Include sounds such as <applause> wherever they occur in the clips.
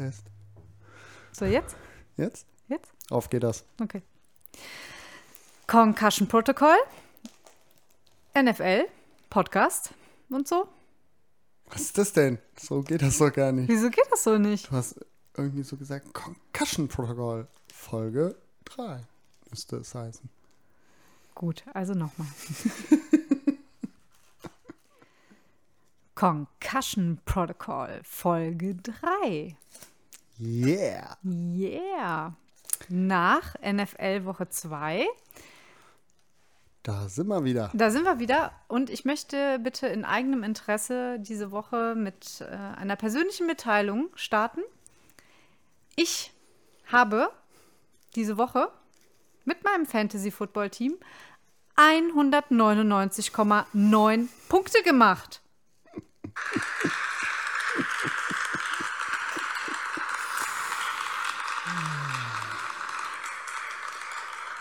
Test. So, jetzt? Jetzt? Jetzt? Auf geht das. Okay. Concussion Protocol, NFL, Podcast und so. Was ist das denn? So geht das doch gar nicht. Wieso geht das so nicht? Du hast irgendwie so gesagt, Concussion Protocol, Folge 3 müsste es heißen. Gut, also nochmal. <laughs> Concussion Protocol, Folge 3. Yeah. Yeah. Nach NFL Woche 2. Da sind wir wieder. Da sind wir wieder und ich möchte bitte in eigenem Interesse diese Woche mit äh, einer persönlichen Mitteilung starten. Ich habe diese Woche mit meinem Fantasy Football Team 199,9 Punkte gemacht.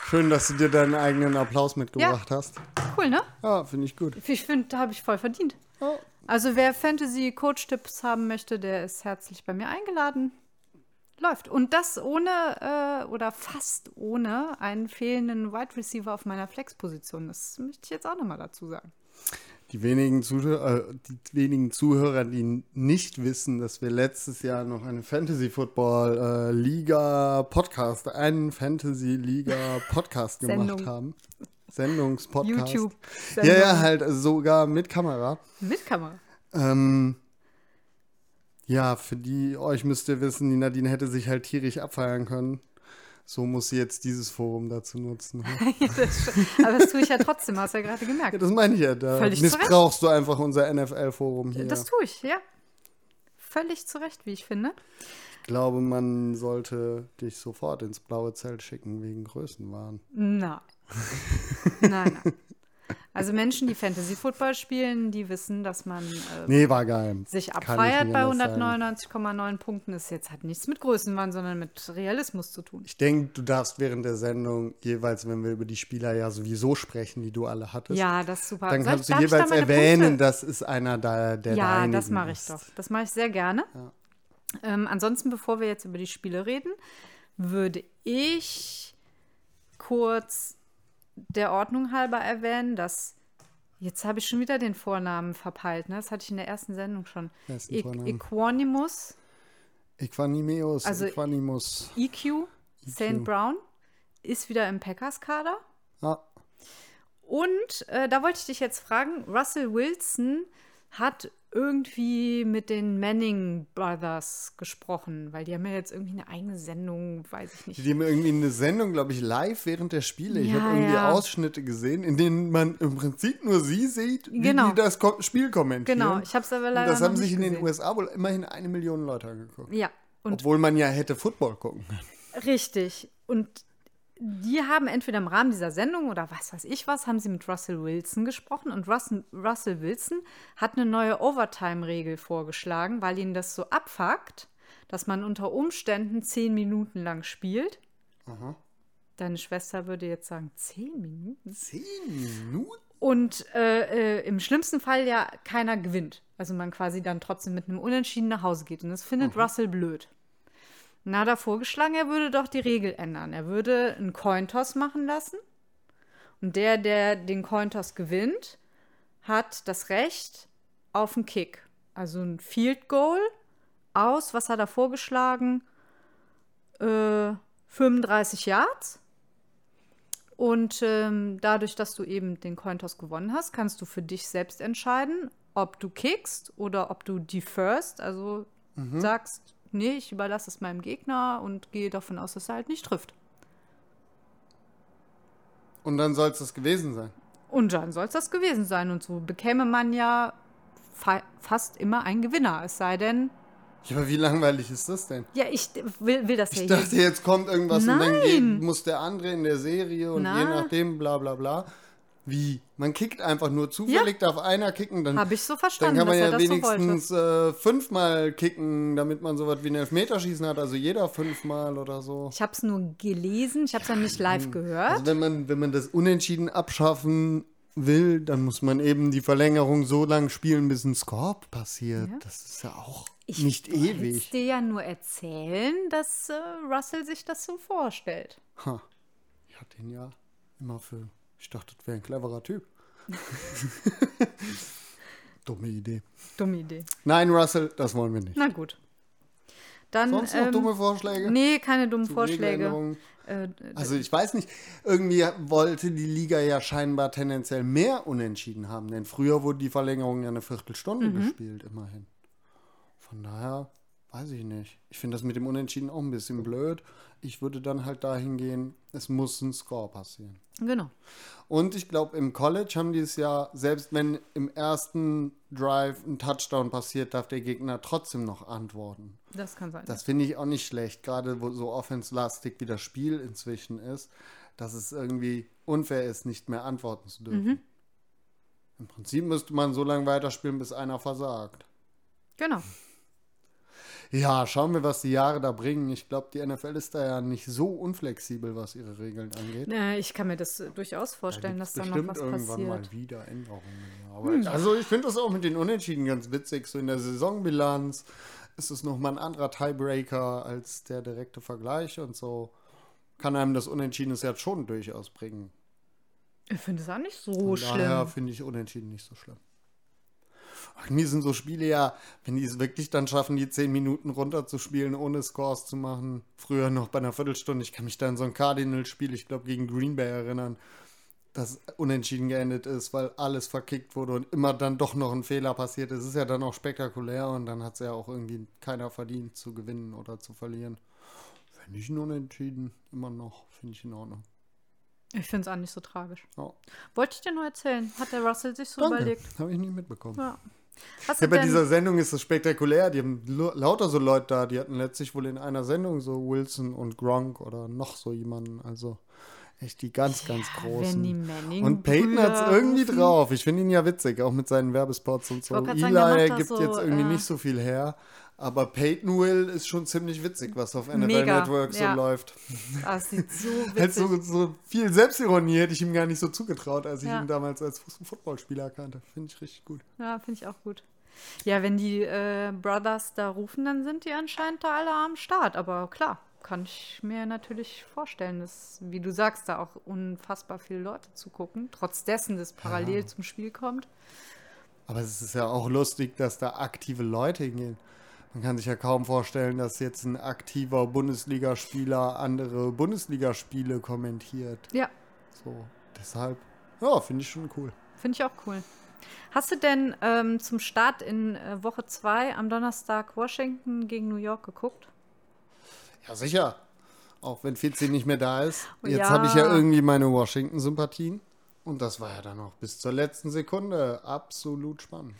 Schön, dass du dir deinen eigenen Applaus mitgebracht hast. Cool, ne? Ja, finde ich gut. Ich finde, da habe ich voll verdient. Ja. Also wer Fantasy-Coach-Tipps haben möchte, der ist herzlich bei mir eingeladen. Läuft. Und das ohne äh, oder fast ohne einen fehlenden Wide Receiver auf meiner Flex-Position. Das möchte ich jetzt auch nochmal dazu sagen. Die wenigen, Zuhörer, äh, die wenigen Zuhörer, die nicht wissen, dass wir letztes Jahr noch eine Fantasy Football äh, Liga Podcast, einen Fantasy Liga Podcast <laughs> gemacht Sendung. haben. Sendungspodcast. YouTube. Ja, ja, halt sogar mit Kamera. Mit Kamera. Ähm, ja, für die euch müsst ihr wissen, die Nadine hätte sich halt tierisch abfeiern können. So muss sie jetzt dieses Forum dazu nutzen. <laughs> Ja, das. Aber das tue ich ja trotzdem, hast du ja gerade Ja, gemerkt. das meine ich ja. Da Völlig missbrauchst du einfach unser NFL-Forum hier. Das tue ich, ja. Völlig zu Recht, wie ich finde. Ich glaube, man sollte dich sofort ins blaue Zelt schicken wegen Größenwahn. <laughs> Nein. Nein, nein. Also Menschen, die Fantasy Football spielen, die wissen, dass man äh, Nee, sich abfeiert bei anders sagen. 199,9 Punkten. Das jetzt hat nichts mit Größenwahn, sondern mit Realismus zu tun. Ich denke, du darfst während der Sendung jeweils, wenn wir über die Spieler ja sowieso sprechen, die du alle hattest, Ja, das ist super. dann Soll kannst ich- du da jeweils meine erwähnen, Punkte? das ist einer da, der Ja, das mache ich ist. doch. Das mache ich sehr gerne. Ähm, ansonsten, bevor wir jetzt über die Spiele reden, würde ich kurz der Ordnung halber erwähnen, dass jetzt habe ich schon wieder den Vornamen verpeilt. Ne? Das hatte ich in der ersten Sendung schon. E. Equanimus, Equanimeus, Also- Equanimus. EQ, St. Brown ist wieder im Packers-Kader. Ah, Und äh, da wollte ich dich jetzt fragen, Russell Wilson hat irgendwie mit den Manning Brothers gesprochen, weil die haben ja jetzt irgendwie eine eigene Sendung, weiß ich nicht. die haben irgendwie eine Sendung, glaube ich, live während der Spiele. ich Ja, habe irgendwie ja. Ausschnitte gesehen, in denen man im Prinzip nur sie sieht, wie Genau. die das Spiel kommentieren. Genau, ich habe es aber Und leider das noch haben sich in den gesehen. USA wohl immerhin eine Million Leute angeguckt. Ja, und Obwohl man ja hätte Football gucken können. richtig. Und die haben entweder im Rahmen dieser Sendung oder was weiß ich was, haben sie mit Russell Wilson gesprochen und Russell, Russell Wilson hat eine neue Overtime-Regel vorgeschlagen, weil ihn das so abfuckt, dass man unter Umständen zehn Minuten lang spielt. Deine Schwester würde jetzt sagen, zehn Minuten? Zehn Minuten? Und äh, äh, im schlimmsten Fall ja keiner gewinnt. Also man quasi dann trotzdem mit einem Unentschieden nach Hause geht. Und das findet Russell blöd. Hat er vorgeschlagen, er würde doch die Regel ändern. Er würde einen Cointoss machen lassen. Und der, der den Cointoss gewinnt, hat das Recht auf einen Kick. Also ein Field Goal aus, was hat er vorgeschlagen? Äh, 35 Yards. Und ähm, dadurch, dass du eben den Cointoss gewonnen hast, kannst du für dich selbst entscheiden, ob du kickst oder ob du deferst, also sagst, nee, ich überlasse es meinem Gegner und gehe davon aus, dass er halt nicht trifft. Und dann soll es das gewesen sein. Und dann soll es das gewesen sein. Und so bekäme man ja fa fast immer einen Gewinner. Es sei denn, Ja, aber wie langweilig ist das denn? ja, ich will, will das Ich ja dachte, jetzt kommt irgendwas und dann Nein. geht, muss der andere in der Serie und je Na. nachdem, bla bla bla. Wie? Man kickt einfach nur zufällig, darf einer kicken, dann, Habe ich so dann verstanden, kann man dass ja das so wenigstens äh, fünfmal kicken, damit man sowas wie ein Elfmeterschießen hat, also jeder fünfmal oder so. Ich habe es nur gelesen, ich habe es ja nicht live gehört. Also wenn man, wenn man das Unentschieden abschaffen will, dann muss man eben die Verlängerung so lang spielen, bis ein Score passiert. Ja. Das ist ja auch. Ich nicht ewig. dir ja nur erzählen, dass äh, Russell sich das so vorstellt. Ha. Ich hatte ihn ja immer für. Ich dachte, das wäre ein cleverer Typ. <laughs> Dumme Idee. Dumme Idee. Nein, Russell, das wollen wir nicht. Na gut. Dann, Sonst noch ähm, dumme Vorschläge? Nee, keine dummen zu Vorschläge. Äh, Also ich weiß nicht, irgendwie wollte die Liga ja scheinbar tendenziell mehr Unentschieden haben, denn früher wurde die Verlängerung ja eine Viertelstunde Mhm. gespielt, immerhin. Von daher weiß ich nicht. Ich finde das mit dem Unentschieden auch ein bisschen blöd. Ich würde dann halt dahin gehen, es muss ein Score passieren. genau. Und ich glaube, im College haben die es ja, selbst wenn im ersten Drive ein Touchdown passiert, darf der Gegner trotzdem noch antworten. Das kann sein. Das finde ich auch nicht schlecht, gerade wo so offenslastig wie das Spiel inzwischen ist, dass es irgendwie unfair ist, nicht mehr antworten zu dürfen. Im Prinzip müsste man so lange weiterspielen, bis einer versagt. genau. Ja, schauen wir, was die Jahre da bringen. Ich glaube, die NFL ist da ja nicht so unflexibel, was ihre Regeln angeht. Äh, ich kann mir das äh, durchaus vorstellen, dass da noch was irgendwann passiert. Hm. mal wieder Änderungen. Aber Also ich finde das auch mit den Unentschieden ganz witzig. So in der Saisonbilanz ist es nochmal ein anderer Tiebreaker als der direkte Vergleich und so kann einem das Unentschieden jetzt schon durchaus bringen. Ich finde es auch nicht so daher schlimm. finde ich Unentschieden nicht so schlimm. Mir sind so Spiele ja, wenn die es wirklich dann schaffen, die zehn Minuten runterzuspielen, ohne Scores zu machen. Früher noch bei einer Viertelstunde. Ich kann mich da an so ein Cardinals-Spiel, ich glaube gegen Green Bay erinnern, das unentschieden geendet ist, weil alles verkickt wurde und immer dann doch noch ein Fehler passiert. Es ist ja dann auch spektakulär und dann hat es ja auch irgendwie keiner verdient zu gewinnen oder zu verlieren. Wenn ich ein Unentschieden, immer noch, finde ich in Ordnung. Ich finde es auch nicht so tragisch. Ja. Wollte ich dir nur erzählen. Hat der Russell sich so Danke, überlegt. habe ich nie mitbekommen. Ja. Hast Ja, bei denn, dieser Sendung ist es spektakulär. Die haben lauter so Leute da. Die hatten letztlich wohl in einer Sendung so Wilson und Gronk oder noch so jemanden. Also echt die ganz, ganz die großen. Manning Und Peyton hat es irgendwie rufen? drauf. Ich finde ihn ja witzig, auch mit seinen Werbespots und so. Eli sagen, das gibt so, jetzt irgendwie äh, nicht so viel her. Aber Peyton Will ist schon ziemlich witzig, was auf NFL Mega, Network so ja. läuft. Es sieht so <laughs> witzig so, so viel Selbstironie hätte ich ihm gar nicht so zugetraut, als ich Ja. ihn damals als Footballspieler kannte. Finde ich richtig gut. Ja, finde ich auch gut. Ja, wenn die äh, Brothers da rufen, dann sind die anscheinend da alle am Start. Aber klar, kann ich mir natürlich vorstellen, dass, wie du sagst, da auch unfassbar viele Leute zugucken. Trotz dessen, dass parallel zum Spiel kommt. Aber es ist ja auch lustig, dass da aktive Leute hingehen. Man kann sich ja kaum vorstellen, dass jetzt ein aktiver Bundesligaspieler andere Bundesligaspiele kommentiert. Ja, So, deshalb, ja, finde ich schon cool. finde ich auch cool. Hast du denn ähm, zum Start in äh, Woche 2 am Donnerstag Washington gegen New York geguckt? Ja, sicher. Auch wenn 14 nicht mehr da ist. Jetzt Ja. habe ich ja irgendwie meine Washington-Sympathien. Und das war ja dann auch bis zur letzten Sekunde absolut spannend.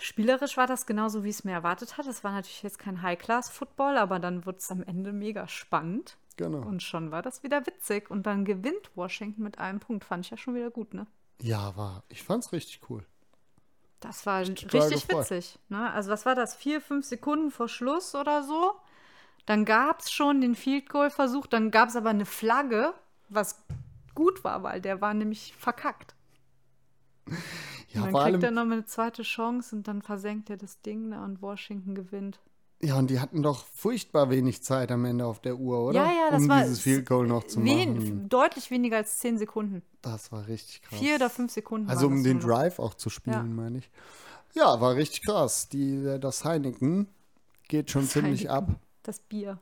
Spielerisch war das genauso, wie ich es mir erwartet hatte. Es war natürlich jetzt kein High-Class-Football, aber dann wurde es am Ende mega spannend. Genau. Und schon war das wieder witzig. Und dann gewinnt Washington mit einem Punkt. Fand ich ja schon wieder gut, ne? ja, war, ich fand's richtig cool. Das war richtig gefreut. witzig. Ne? Also, was war das? Vier, fünf Sekunden vor Schluss oder so? Dann gab es schon den Field Goal-Versuch. Dann gab es aber eine Flagge, was gut war, weil der war nämlich verkackt. Ja, und dann kriegt er noch eine zweite Chance und dann versenkt er das Ding da und Washington gewinnt. Ja, und die hatten doch furchtbar wenig Zeit am Ende auf der Uhr, oder? Ja, ja, das um war dieses Field Goal noch zu wen, machen. Deutlich weniger als zehn Sekunden. Das war richtig krass. Vier oder fünf Sekunden. also um den. Drive auch zu spielen, Ja. meine ich. Ja, war richtig krass. Die, das Heineken geht schon Das ziemlich Heineken. ab. Das Bier.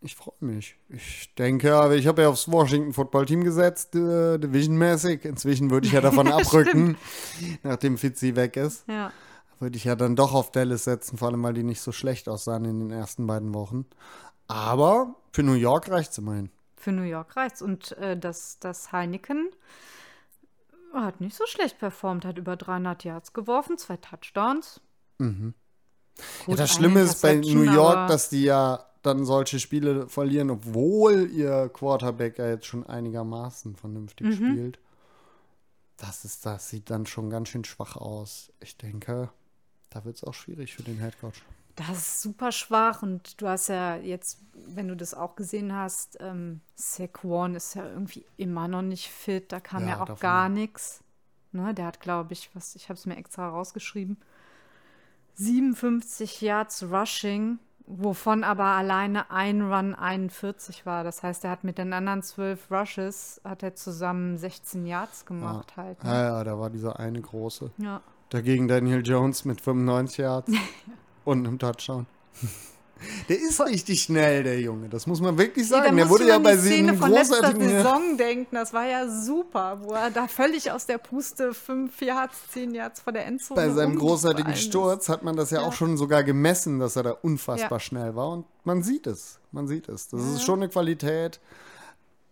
Ich freue mich. Ich denke, aber ich habe ja aufs Washington Football Team gesetzt, äh, divisionmäßig. Inzwischen würde ich ja davon <laughs> abrücken, nachdem Fitzy weg ist. Ja. Würde ich ja dann doch auf Dallas setzen, vor allem weil die nicht so schlecht aussahen in den ersten beiden Wochen. Aber für New York reicht es immerhin. Für New York reicht's. Und äh, das, das Heineken hat nicht so schlecht performt, hat über 300 Yards geworfen, zwei Touchdowns. Mhm. Gut, ja, das Schlimme ist bei New York, dass die ja dann solche Spiele verlieren, obwohl ihr Quarterback ja jetzt schon einigermaßen vernünftig Mhm. spielt. Das, ist, das sieht dann schon ganz schön schwach aus. Ich denke, da wird es auch schwierig für den Headcoach. Das ist super schwach und du hast ja jetzt, wenn du das auch gesehen hast, ähm, Saquon ist ja irgendwie immer noch nicht fit, da kam ja, Ja, auch davon- gar nichts. Ne, der hat, glaube ich, was, ich habe es mir extra rausgeschrieben, 57 Yards Rushing, wovon aber alleine ein Run 41 war. Das heißt, er hat mit den anderen 12 Rushes, hat er zusammen 16 Yards gemacht ja. halt. Ne? Ja, ja, da war dieser eine große. Ja. Dagegen Daniel Jones mit 95 Yards <laughs> und einem Touchdown. <laughs> Der ist richtig schnell, der Junge. Das muss man wirklich sagen. Nee, der wurde ja bei Szene von letzter. Saison denken. Das war ja super, wo er da völlig aus der Puste 5 Yards, 10 Yards vor der Endzone Bei seinem großartigen. Sturz hat man das ja, Ja. auch schon sogar gemessen, dass er da unfassbar Ja. schnell war. Und man sieht es. Man sieht es. Das ist schon eine Qualität.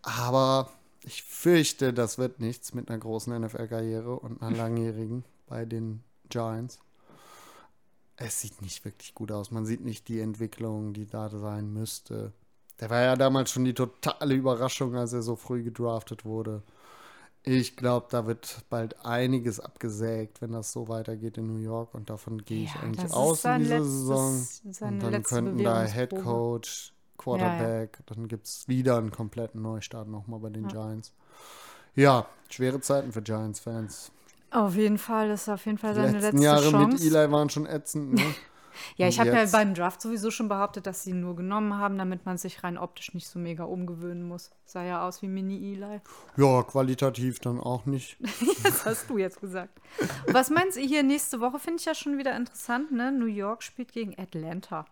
Aber ich fürchte, das wird nichts mit einer großen NFL-Karriere und einer <laughs> langjährigen bei den Giants. Es sieht nicht wirklich gut aus. Man sieht nicht die Entwicklung, die da sein müsste. Der war ja damals schon die totale Überraschung, als er so früh gedraftet wurde. Ich glaube, da wird bald einiges abgesägt, wenn das so weitergeht in New York. Und davon gehe ich Ja, eigentlich aus in dieser Saison. Und dann könnten da. Head Coach, Quarterback, dann gibt es wieder einen kompletten Neustart nochmal bei den Giants. Ja, schwere Zeiten für Giants-Fans. Auf jeden Fall, das ist auf jeden Fall Die seine letzten letzte Jahre Chance. mit Eli waren schon ätzend. Ne? <laughs> ja, ich habe ja beim Draft sowieso schon behauptet, dass sie ihn nur genommen haben, damit man sich rein optisch nicht so mega umgewöhnen muss. Sah ja aus wie Mini-Eli. ja, qualitativ dann auch nicht. <laughs> Das hast du jetzt gesagt. Was meinst du hier nächste Woche? Finde ich ja schon wieder interessant, ne? New York spielt gegen Atlanta.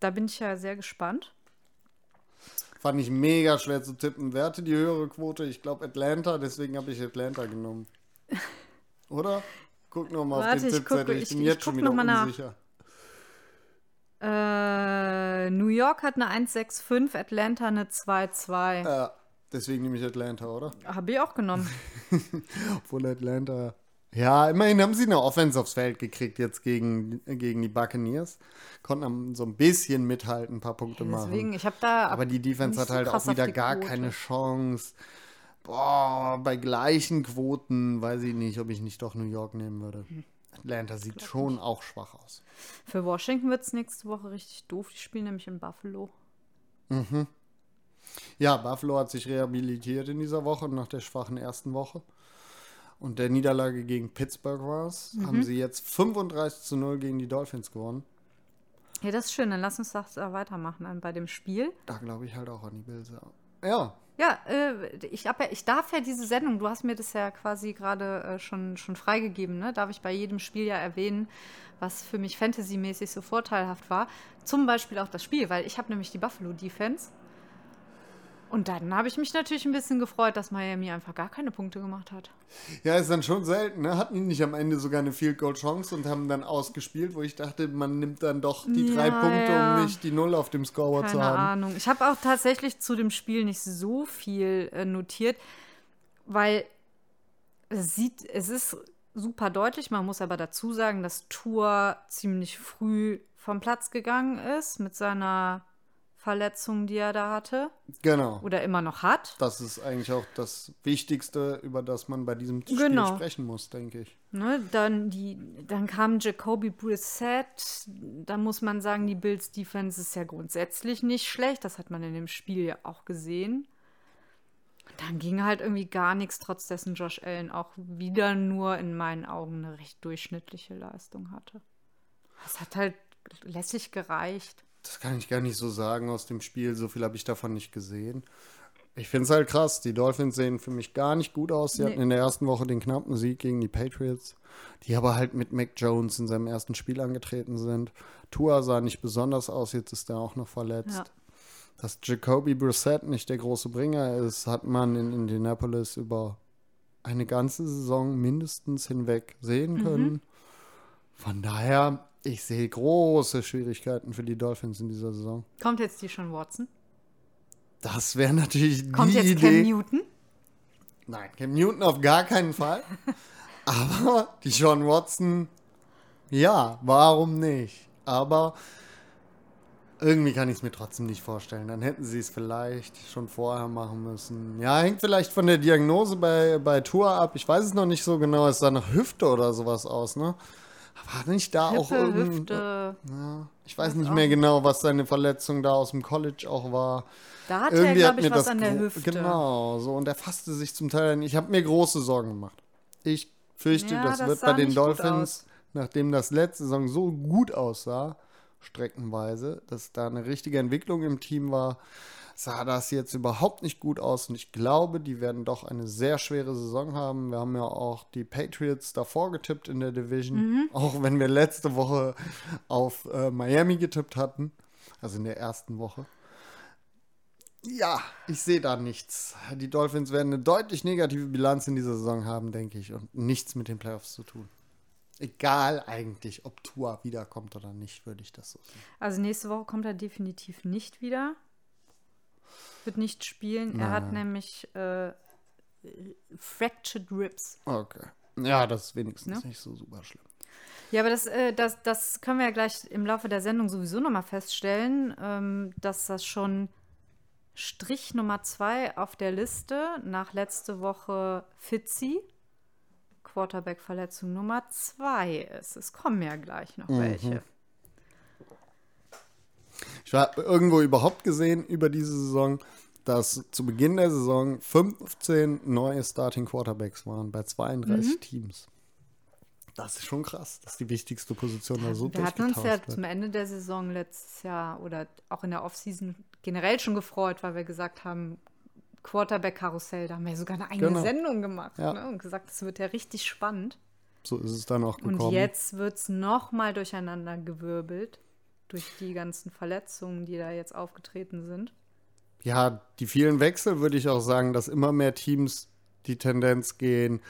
Da bin ich ja sehr gespannt. Fand ich mega schwer zu tippen. Wer hatte die höhere Quote? Ich glaube Atlanta, deswegen habe ich Atlanta genommen. Oder? Guck nochmal auf Warte, den ich Tippzettel. Ich, ich- bin ich jetzt schon guck wieder unsicher. Äh, New York hat eine 1,65, Atlanta eine 2,2. Ja, deswegen nehme ich Atlanta, oder? Habe ich auch genommen. <laughs> Obwohl Atlanta. Ja, immerhin haben sie eine Offense aufs Feld gekriegt jetzt gegen, gegen die Buccaneers. Konnten so ein bisschen mithalten, ein paar Punkte Deswegen, machen. ich habe da. Aber die Defense hat halt auch wieder gar Quote. keine Chance. Boah, bei gleichen Quoten weiß ich nicht, ob ich nicht doch New York nehmen würde. Hm. Atlanta sieht schon auch schwach aus. Für Washington wird es nächste Woche richtig doof. Die spielen nämlich in Buffalo. Ja, Buffalo hat sich rehabilitiert in dieser Woche nach der schwachen ersten Woche. Und der Niederlage gegen Pittsburgh war es. Mhm. Haben sie jetzt 35 zu 0 gegen die Dolphins gewonnen. Ja, das ist schön. Dann lass uns das da weitermachen bei dem Spiel. Da glaube ich halt auch an die Bills. Ja. Ja, äh, ich, ja, ich darf ja diese Sendung, du hast mir das ja quasi gerade äh, schon, schon freigegeben, ne? darf ich bei jedem Spiel ja erwähnen, was für mich fantasymäßig so vorteilhaft war. Zum Beispiel auch das Spiel, weil ich habe nämlich die Buffalo Defense. Und dann habe ich mich natürlich ein bisschen gefreut, dass Miami einfach gar keine Punkte gemacht hat. Ja, ist dann schon selten. Ne? Hatten die nicht am Ende sogar eine Field Goal Chance und haben dann ausgespielt, wo ich dachte, man nimmt dann doch die drei Ja, Punkte, ja. um nicht die Null auf dem Scoreboard zu Keine haben. Ahnung. Ich habe auch tatsächlich zu dem Spiel nicht so viel äh, notiert, weil es sieht, es ist super deutlich. Man muss aber dazu sagen, dass Tour ziemlich früh vom Platz gegangen ist mit seiner Verletzung, die er da hatte Genau. oder immer noch hat. Das ist eigentlich auch das Wichtigste, über das man bei diesem Spiel Genau. sprechen muss, denke ich. Ne, dann, die, dann kam Jacoby Brissett. Da muss man sagen, die Bills Defense ist ja grundsätzlich nicht schlecht. Das hat man in dem Spiel ja auch gesehen. Dann ging halt irgendwie gar nichts, trotz dessen Josh Allen auch wieder nur in meinen Augen eine recht durchschnittliche Leistung hatte. Es hat halt lässig gereicht. Das kann ich gar nicht so sagen aus dem Spiel. So viel habe ich davon nicht gesehen. Ich finde es halt krass. Die Dolphins sehen für mich gar nicht gut aus. Sie Nee. hatten in der ersten Woche den knappen Sieg gegen die Patriots, die aber halt mit Mac Jones in seinem ersten Spiel angetreten sind. Tua sah nicht besonders aus, jetzt ist er auch noch verletzt. Ja. Dass Jacoby Brissett nicht der große Bringer ist, hat man in Indianapolis über eine ganze Saison mindestens hinweg sehen können. Von daher, ich sehe große Schwierigkeiten für die Dolphins in dieser Saison. Kommt jetzt die schon Watson? Das wäre natürlich Kommt die jetzt Idee. Cam Newton? Nein, Cam Newton auf gar keinen Fall. <laughs> Aber die Sean Watson, ja, warum nicht? Aber irgendwie kann ich es mir trotzdem nicht vorstellen. Dann hätten sie es vielleicht schon vorher machen müssen. Ja, hängt vielleicht von der Diagnose bei, bei Tour ab. Ich weiß es noch nicht so genau. Es sah nach Hüfte oder sowas aus, ne? War nicht da auch Hippe, irgend- Hüfte. Ja, ich weiß nicht auch mehr genau, was seine Verletzung da aus dem College auch war. Da hatte er, glaube ich, was an der Hüfte. Genau, so und er fasste sich zum Teil. Ich habe mir große Sorgen gemacht. Ich fürchte, Ja, das, das wird bei den Dolphins nachdem das letzte Saison so gut aussah, streckenweise, dass da eine richtige Entwicklung im Team war, sah das jetzt überhaupt nicht gut aus. Und ich glaube, die werden doch eine sehr schwere Saison haben. Wir haben ja auch die Patriots davor getippt in der Division, Mhm. auch wenn wir letzte Woche auf äh, Miami getippt hatten, also in der ersten Woche. Ja, ich sehe da nichts. Die Dolphins werden eine deutlich negative Bilanz in dieser Saison haben, denke ich, und nichts mit den Playoffs zu tun. Egal eigentlich, ob Tua wiederkommt oder nicht, würde ich das so sehen. Also nächste Woche kommt er definitiv nicht wieder. Wird nicht spielen. Er hat Nein. nämlich äh, Fractured Ribs. Okay. Ja, das ist wenigstens Ne? nicht so super schlimm. Ja, aber das, äh, das, das können wir ja gleich im Laufe der Sendung sowieso nochmal feststellen, ähm, dass das schon Strich Nummer zwei auf der Liste nach letzte Woche Fitzy, Quarterback-Verletzung Nummer zwei ist. Es kommen ja gleich noch welche. Ich habe irgendwo überhaupt gesehen über diese Saison, dass zu Beginn der Saison 15 neue Starting Quarterbacks waren bei 32 Mhm. Teams. Das ist schon krass, dass die wichtigste Position da so Wir hatten uns ja durchgetauscht zum wird. Ende der Saison letztes Jahr oder auch in der Offseason generell schon gefreut, weil wir gesagt haben, Quarterback-Karussell, da haben wir sogar eine eigene Genau. Sendung gemacht Ja. ne? und gesagt, es wird ja richtig spannend. So ist es dann auch gekommen. Und jetzt wird es nochmal durcheinander gewirbelt durch die ganzen Verletzungen, die da jetzt aufgetreten sind. Ja, die vielen Wechsel würde ich auch sagen, dass immer mehr Teams die Tendenz gehen,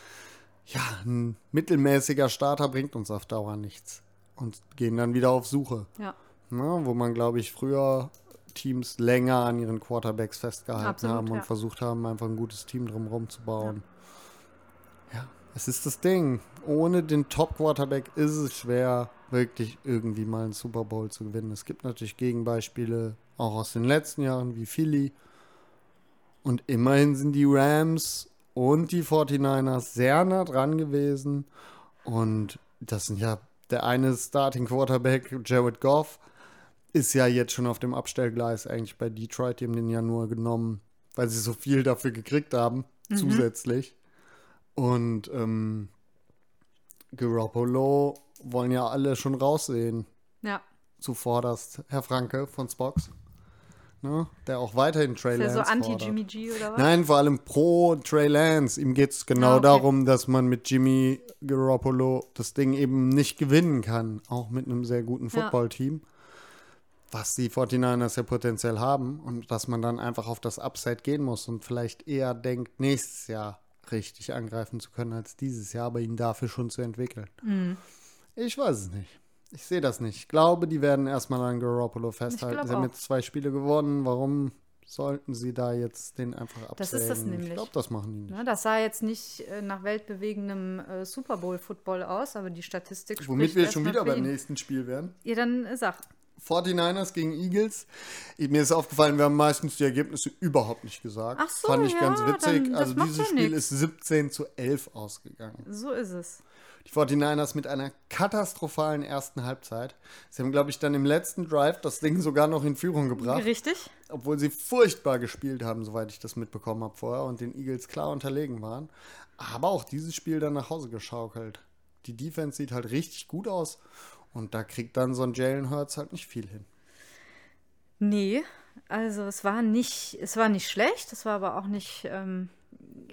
ja, ein mittelmäßiger Starter bringt uns auf Dauer nichts. Und gehen dann wieder auf Suche. Ja, Ne, wo man, glaube ich, früher Teams länger an ihren Quarterbacks festgehalten Absolut, haben und ja. versucht haben, einfach ein gutes Team drumherum zu bauen. Ja. Es ist das Ding. Ohne den Top-Quarterback ist es schwer, wirklich irgendwie mal einen Super Bowl zu gewinnen. Es gibt natürlich Gegenbeispiele, auch aus den letzten Jahren, wie Philly. Und immerhin sind die Rams und die 49ers sehr nah dran gewesen. Und das sind ja der eine Starting Quarterback, Jared Goff, ist ja jetzt schon auf dem Abstellgleis eigentlich bei Detroit. Die haben den ja nur genommen, weil sie so viel dafür gekriegt haben, zusätzlich. Und ähm, Garoppolo wollen ja alle schon raussehen. ja. Zuvorderst Herr Franke von Spox. Ne? Der auch weiterhin Trey Ist der Lance so anti-Jimmy G oder was? Nein, vor allem pro Trey Lance. Ihm geht es genau Ah, okay. darum, dass man mit Jimmy Garoppolo das Ding eben nicht gewinnen kann. Auch mit einem sehr guten Ja. Footballteam. Was die 49ers ja potenziell haben. Und dass man dann einfach auf das Upside gehen muss und vielleicht eher denkt, nächstes Jahr richtig angreifen zu können als dieses Jahr, aber ihn dafür schon zu entwickeln. Mhm. Ich weiß es nicht. Ich sehe das nicht. Ich glaube, die werden erstmal an Garoppolo festhalten. Sie haben jetzt zwei Spiele gewonnen. Warum sollten sie da jetzt den einfach absägen? Das ist das Ich nämlich. glaube, das machen die nicht. Ne, das sah jetzt nicht äh, nach weltbewegendem äh, Super Bowl-Football aus, aber die Statistik Womit spricht wir schon wieder beim nächsten Spiel wären. Ja, dann äh, sag. 49ers gegen Eagles. Mir ist aufgefallen, wir haben meistens die Ergebnisse überhaupt nicht gesagt. Ach so, Fand ich ja, ganz witzig. dann- also dieses Spiel nix. ist 17 zu 11 ausgegangen. So ist es. Die 49ers mit einer katastrophalen ersten Halbzeit. Sie haben, glaube ich, dann im letzten Drive das Ding sogar noch in Führung gebracht. Richtig? obwohl sie furchtbar gespielt haben, soweit ich das mitbekommen habe vorher und den Eagles klar unterlegen waren. Aber auch dieses Spiel dann nach Hause geschaukelt. Die Defense sieht halt richtig gut aus und da kriegt dann so ein Jalen Hurts halt nicht viel hin. Nee, also es war nicht, es war nicht schlecht, es war aber auch nicht ähm,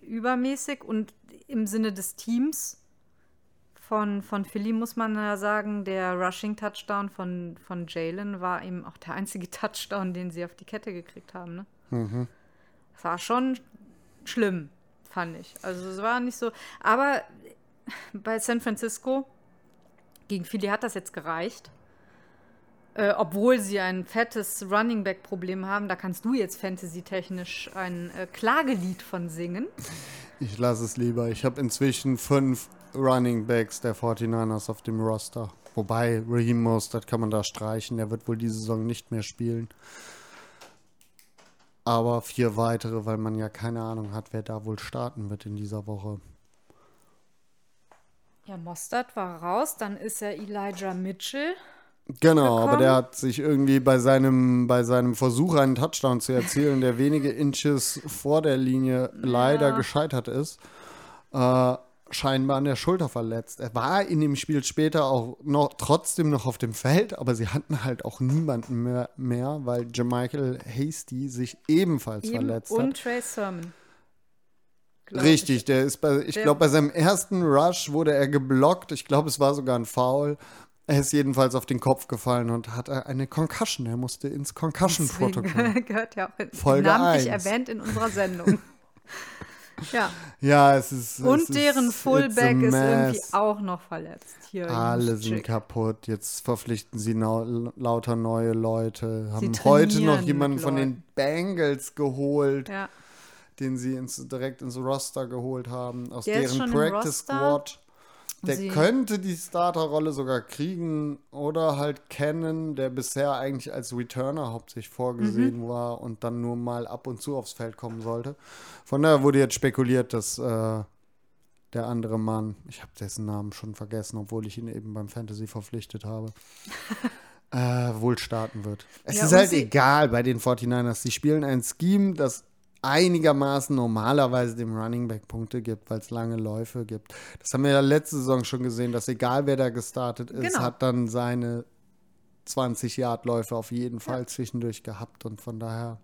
übermäßig und im Sinne des Teams von, von Philly muss man ja sagen, der Rushing-Touchdown von, von Jalen war eben auch der einzige <laughs> Touchdown, den sie auf die Kette gekriegt haben. Ne? Das war schon schlimm, fand ich. Also es war nicht so, aber bei San Francisco gegen Philly hat das jetzt gereicht. Äh, obwohl sie ein fettes Running Back Problem haben, da kannst du jetzt fantasy-technisch ein äh, Klagelied von singen. Ich lasse es lieber. Ich habe inzwischen fünf Running Backs der 49ers auf dem Roster. Wobei, Raheem Mostert kann man da streichen. Der wird wohl diese Saison nicht mehr spielen. Aber vier weitere, weil man ja keine Ahnung hat, wer da wohl starten wird in dieser Woche. Ja, Mostert war raus, dann ist er Elijah Mitchell. Genau, aber bekommen. der hat sich irgendwie bei seinem, bei seinem Versuch, einen Touchdown zu erzielen, der wenige Inches vor der Linie leider gescheitert ist, äh, scheinbar an der Schulter verletzt. Er war in dem Spiel später auch noch trotzdem noch auf dem Feld, aber sie hatten halt auch niemanden mehr, mehr weil Jermichael Hasty sich ebenfalls Eben verletzt und hat. Trey Sermon. Glaub Richtig, ich. der ist bei, ich glaube, bei seinem ersten Rush wurde er geblockt. Ich glaube, es war sogar ein Foul. Er ist jedenfalls auf den Kopf gefallen und hatte eine Concussion. Er musste ins Concussion-Protokoll. <laughs> Gehört ja auch Folge namentlich eins. erwähnt in unserer Sendung. <laughs> ja. Ja, es ist. es Und ist, deren Fullback ist irgendwie auch noch verletzt. Hier Alle sind Chick. kaputt. Jetzt verpflichten sie lauter neue Leute. Haben heute noch jemanden von den Bengals geholt, Ja. Den sie ins, direkt ins Roster geholt haben, aus Der deren Practice? Squad. Der Sie- könnte die Starterrolle sogar kriegen oder halt kennen, der bisher eigentlich als Returner hauptsächlich vorgesehen Mhm. war und dann nur mal ab und zu aufs Feld kommen sollte. Von daher wurde jetzt spekuliert, dass äh, der andere Mann, ich habe dessen Namen schon vergessen, obwohl ich ihn eben beim Fantasy verpflichtet habe, <laughs> äh, wohl starten wird. Es Ja, ist halt egal bei den 49ers. Sie spielen ein Scheme, das einigermaßen normalerweise dem Running Back Punkte gibt, weil es lange Läufe gibt. Das haben wir ja letzte Saison schon gesehen, dass egal wer da gestartet ist, Genau. hat dann seine 20 Yard Läufe auf jeden Fall zwischendurch gehabt und von daher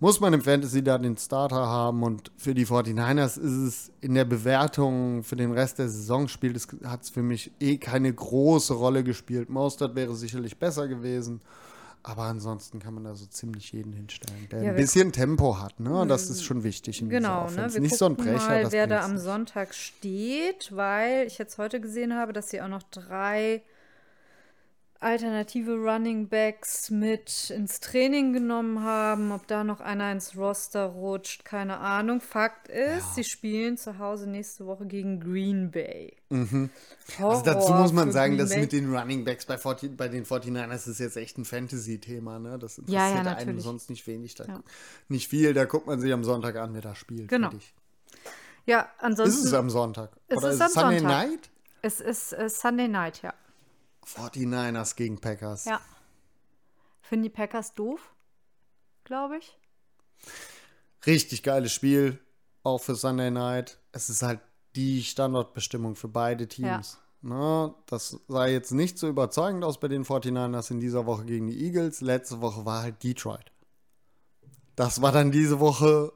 muss man im Fantasy da den Starter haben und für die 49ers ist es in der Bewertung für den Rest der Saison spielt hat es für mich eh keine große Rolle gespielt. Mostert wäre sicherlich besser gewesen, aber ansonsten kann man da so ziemlich jeden hinstellen, der Ja, ein bisschen Tempo hat, ne? Das ist schon wichtig in Genau, dieser ne? Wir Nicht so ein Brecher, mal, wer da am. Sonntag steht, weil ich jetzt heute gesehen habe, dass sie auch noch drei alternative Running Backs mit ins Training genommen haben. Ob da noch einer ins Roster rutscht, keine Ahnung. Fakt ist, sie spielen zu Hause nächste Woche gegen Green Bay. Also Horror dazu muss man sagen, dass mit den Running Backs bei, 40, bei den 49ers ist jetzt echt ein Fantasy-Thema. Ne? Das interessiert Ja, ja, einen sonst nicht wenig. Da, Ja. Nicht viel, da guckt man sich am Sonntag an, wer da spielt. Genau. Ja, Ist ansonsten. es am Sonntag? Es Oder ist ist am es Sunday Sonntag. Night? es ist äh, Sunday Night, ja. 49ers gegen Packers. Ja. Finden die Packers doof, glaube ich. Richtig geiles Spiel, auch für Sunday Night. Es ist halt die Standortbestimmung für beide Teams. Ne, das sah jetzt nicht so überzeugend aus bei den 49ers in dieser Woche gegen die Eagles. Letzte Woche war halt Detroit. Das war dann diese Woche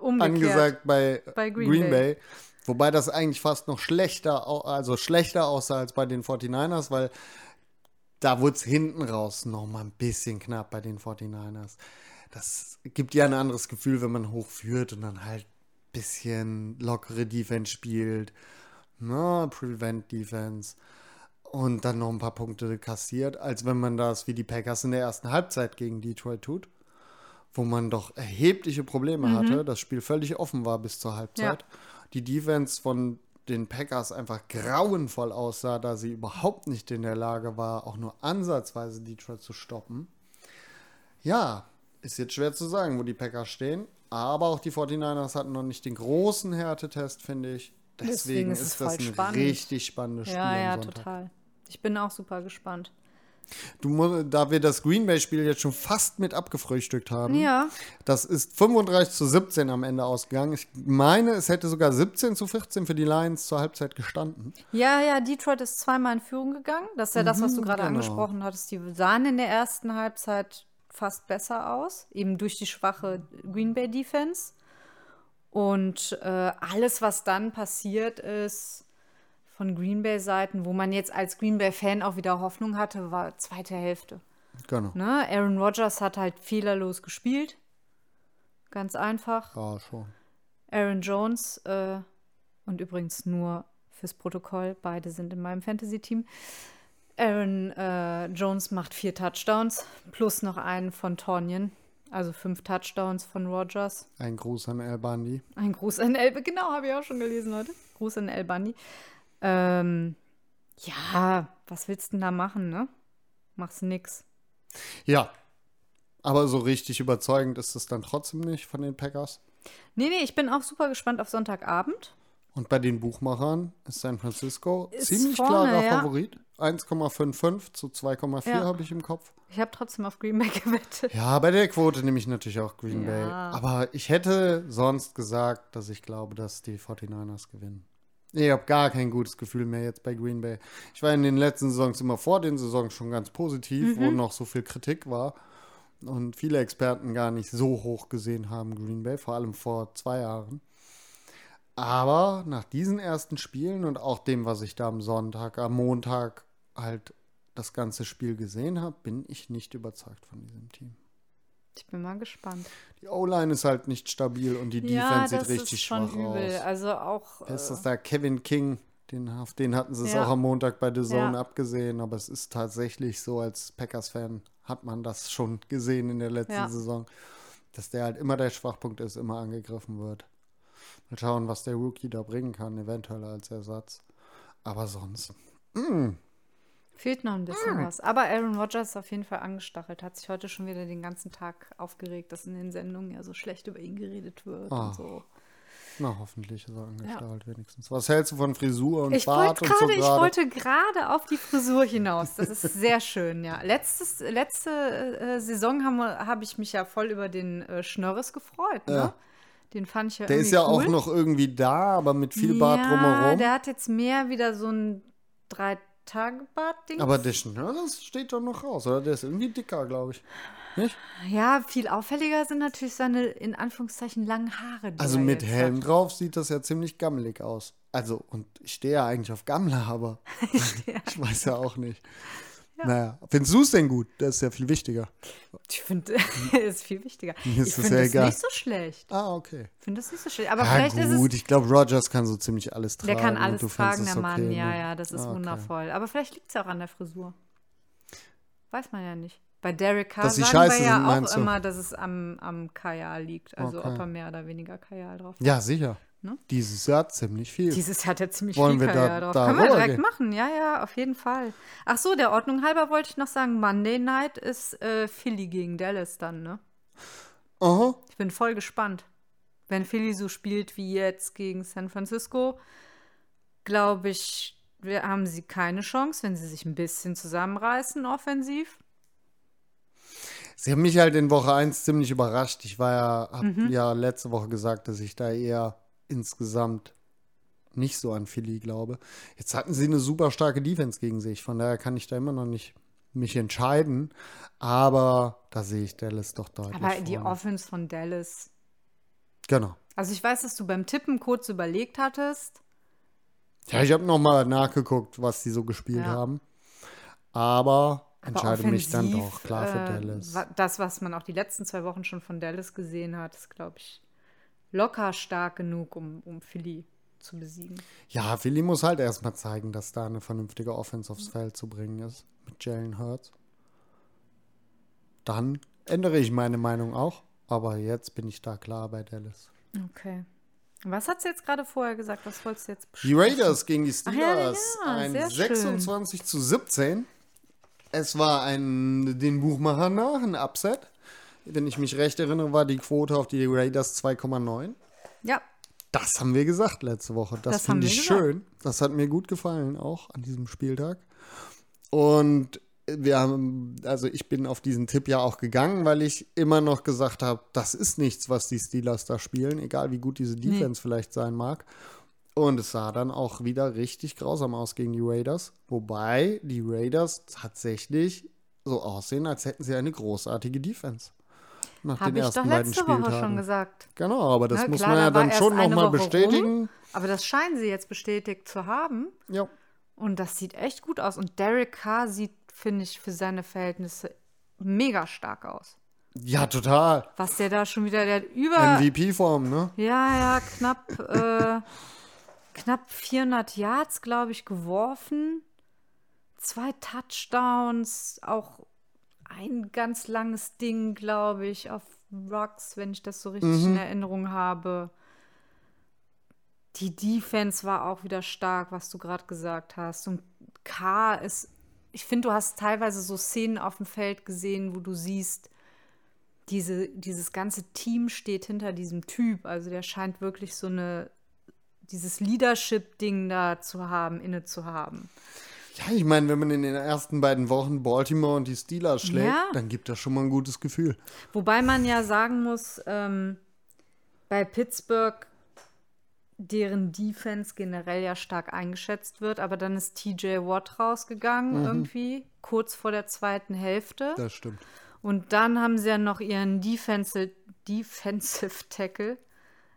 Umgekehrt. angesagt bei, Bei Green Green, Bay. Bay. Wobei das eigentlich fast noch schlechter, also schlechter aussah als bei den 49ers, weil da wurde es hinten raus noch mal ein bisschen knapp bei den 49ers. Das gibt ja ein anderes Gefühl, wenn man hochführt und dann halt ein bisschen lockere Defense spielt. Ne, Prevent Defense. Und dann noch ein paar Punkte kassiert, als wenn man das wie die Packers in der ersten Halbzeit gegen Detroit tut wo man doch erhebliche Probleme Mhm. hatte, das Spiel völlig offen war bis zur Halbzeit. Die Defense von den Packers einfach grauenvoll aussah, da sie überhaupt nicht in der Lage war, auch nur ansatzweise Detroit zu stoppen. Ja, ist jetzt schwer zu sagen, wo die Packers stehen, aber auch die 49ers hatten noch nicht den großen Härtetest, finde ich. Deswegen, Deswegen ist ist das voll ein spannend. richtig spannendes Spiel Ja, ja, total. Ich bin auch super gespannt. Du musst, da wir das Green Bay-Spiel jetzt schon fast mit abgefrühstückt haben, Ja, Das ist 35 zu 17 am Ende ausgegangen. Ich meine, es hätte sogar 17 zu 14 für die Lions zur Halbzeit gestanden. ja, ja, Detroit ist zweimal in Führung gegangen. Das ist ja das, was du gerade genau. angesprochen hattest. Die sahen in der ersten Halbzeit fast besser aus, eben durch die schwache Green Bay Defense. Und äh, alles, was dann passiert ist von Green Bay Seiten, wo man jetzt als Green Bay Fan auch wieder Hoffnung hatte, war zweite Hälfte. Genau. Ne? Aaron Rodgers hat halt fehlerlos gespielt. Ganz einfach. Ja, schon. Aaron Jones äh, und übrigens nur fürs Protokoll, beide sind in meinem Fantasy-Team. Aaron äh, Jones macht vier Touchdowns plus noch einen von Tonyan, also fünf Touchdowns von Rodgers. Ein Gruß an El Bundy. Ein Gruß an El, genau, habe ich auch schon gelesen heute. Gruß an El Bunny. Ähm, ja, was willst du denn da machen, ne? Machst nix. Ja. Aber so richtig überzeugend ist es dann trotzdem nicht von den Packers. Nee, nee, ich bin auch super gespannt auf Sonntagabend. Und bei den Buchmachern ist San Francisco Ist ziemlich vorne, klarer ja. Favorit. 1,55 zu 2,4 Ja. habe ich im Kopf. Ich habe trotzdem auf Green Bay <laughs> gewettet. Ja, bei der Quote nehme ich natürlich auch Green Ja. Bay. Aber ich hätte sonst gesagt, dass ich glaube, dass die 49ers gewinnen. Ich habe gar kein gutes Gefühl mehr jetzt bei Green Bay. Ich war in den letzten Saisons immer vor den Saisons schon ganz positiv, wo noch so viel Kritik war und viele Experten gar nicht so hoch gesehen haben, Green Bay, vor allem vor zwei Jahren. Aber nach diesen ersten Spielen und auch dem, was ich da am Sonntag, am Montag halt das ganze Spiel gesehen habe, bin ich nicht überzeugt von diesem Team. Ich bin mal gespannt. Die O-Line ist halt nicht stabil und die ja, Defense das sieht richtig ist schon schwach übel. aus. Also auch. Ist Äh, das da Kevin King? Den, auf den hatten sie es Ja. auch am Montag bei The Zone Ja. abgesehen, aber es ist tatsächlich so, als Packers-Fan hat man das schon gesehen in der letzten Ja. Saison, dass der halt immer der Schwachpunkt ist, immer angegriffen wird. Mal schauen, was der Rookie da bringen kann, eventuell als Ersatz. Aber sonst. Fehlt noch ein bisschen was. Aber Aaron Rodgers ist auf jeden Fall angestachelt. Hat sich heute schon wieder den ganzen Tag aufgeregt, dass in den Sendungen ja so schlecht über ihn geredet wird Ah. und so. Na, hoffentlich ist er angestellt wenigstens. Was hältst du von Frisur und Ich Bart wollte und so gerade, ich wollte gerade auf die Frisur hinaus. Das ist sehr schön, ja. Letztes, letzte äh, Saison habe hab ich mich ja voll über den äh, Schnörres gefreut. Ne? Ja. Den fand ich ja Der ist ja cool. auch noch irgendwie da, aber mit viel Bart ja, drumherum. der hat jetzt mehr wieder so ein Drei-Tage-Bart-Ding. aber der Schnörres steht doch noch raus, oder? Der ist irgendwie dicker, glaube ich. Nicht? Ja, viel auffälliger sind natürlich seine, in Anführungszeichen, langen Haare. die Also mit Helm hat. drauf sieht das ja ziemlich gammelig aus. Also, und ich stehe ja eigentlich auf Gammler, aber <laughs> <laughs> ich weiß ja auch nicht. Naja, findest du es denn gut? Das ist ja viel wichtiger. Ich finde, <laughs> ist viel wichtiger. Mir ist ich das finde es egal. nicht so schlecht. Ah, okay. Ich finde es nicht so schlecht. Aber Ja, vielleicht ist es gut, ich glaube, Rogers kann so ziemlich alles tragen. Der kann alles tragen, es der Mann. okay, ja, ne? ja, das ist Ah, okay. wundervoll. Aber vielleicht liegt es ja auch an der Frisur. Weiß man ja nicht. Bei Derek Carr Dass sagen wir ja sind, auch immer, dass es am, am Kajal liegt. Also Okay. ob er mehr oder weniger Kajal drauf hat. Ja, sicher. Ne? Dieses Jahr ziemlich viel. Dieses hat ja ziemlich Wollen viel wir da- Kajal drauf. da Können wir direkt rübergehen? machen, ja, ja, auf jeden Fall. Ach so, der Ordnung halber wollte ich noch sagen, Monday Night ist äh, Philly gegen Dallas dann, ne? Aha. Ich bin voll gespannt. Wenn Philly so spielt wie jetzt gegen San Francisco, glaube ich, wir haben sie keine Chance, wenn sie sich ein bisschen zusammenreißen offensiv. Sie haben mich halt in Woche 1 ziemlich überrascht. Ich war ja, hab Mhm. ja letzte Woche gesagt, dass ich da eher insgesamt nicht so an Philly glaube. Jetzt hatten sie eine super starke Defense gegen sich, von daher kann ich da immer noch nicht mich entscheiden. Aber da sehe ich Dallas doch deutlich. Aber die vorne. Offense von Dallas. Genau. Also ich weiß, dass du beim Tippen kurz überlegt hattest. Ja, ich habe nochmal nachgeguckt, was die so gespielt Ja. haben. Aber Aber entscheide mich dann doch klar für äh, Dallas. Das, was man auch die letzten zwei Wochen schon von Dallas gesehen hat, ist, glaube ich, locker stark genug, um, um Philly zu besiegen. Ja, Philly muss halt erstmal zeigen, dass da eine vernünftige Offense aufs Feld zu bringen ist mit Jalen Hurts. Dann ändere ich meine Meinung auch, aber jetzt bin ich da klar bei Dallas. Okay. Was hat sie jetzt gerade vorher gesagt? Was wolltest du jetzt Die Raiders gegen die Steelers. ja, ein sehr schön. 26 zu 17. Es war ein, den Buchmachern nach, ein Upset. Wenn ich mich recht erinnere, war die Quote auf die Raiders 2,9. Ja, Das haben wir gesagt letzte Woche. Das, Das finde ich gesagt. schön. Das hat mir gut gefallen, auch an diesem Spieltag. Und wir haben, also ich bin auf diesen Tipp ja auch gegangen, weil ich immer noch gesagt habe, das ist nichts, was die Steelers da spielen, egal wie gut diese Defense vielleicht sein mag. Und es sah dann auch wieder richtig grausam aus gegen die Raiders. Wobei die Raiders tatsächlich so aussehen, als hätten sie eine großartige Defense. Nach habe den ich ersten doch beiden letzte Woche schon gesagt. Genau, aber das Na muss klar, man ja da dann schon nochmal bestätigen. rum, aber das scheinen sie jetzt bestätigt zu haben. Ja. Und das sieht echt gut aus. Und Derek Carr sieht, finde ich, für seine Verhältnisse mega stark aus. ja, total. Was der da schon wieder, der über, MVP-Form, ne? ja, ja, knapp, äh, knapp 400 Yards, glaube ich, geworfen. Zwei Touchdowns, auch ein ganz langes Ding, glaube ich, auf Rocks, wenn ich das so richtig in Erinnerung habe. Die Defense war auch wieder stark, was du gerade gesagt hast. Und K ist, ich finde, du hast teilweise so Szenen auf dem Feld gesehen, wo du siehst, diese, dieses ganze Team steht hinter diesem Typ. Also der scheint wirklich so eine, dieses Leadership-Ding da zu haben, inne zu haben. Ja, ich meine, wenn man in den ersten beiden Wochen Baltimore und die Steelers schlägt, Ja. dann gibt das schon mal ein gutes Gefühl. Wobei man ja sagen muss, ähm, bei Pittsburgh deren Defense generell ja stark eingeschätzt wird, aber dann ist TJ Watt rausgegangen irgendwie, kurz vor der zweiten Hälfte. Das stimmt. Und dann haben sie ja noch ihren Defensive, Defensive Tackle,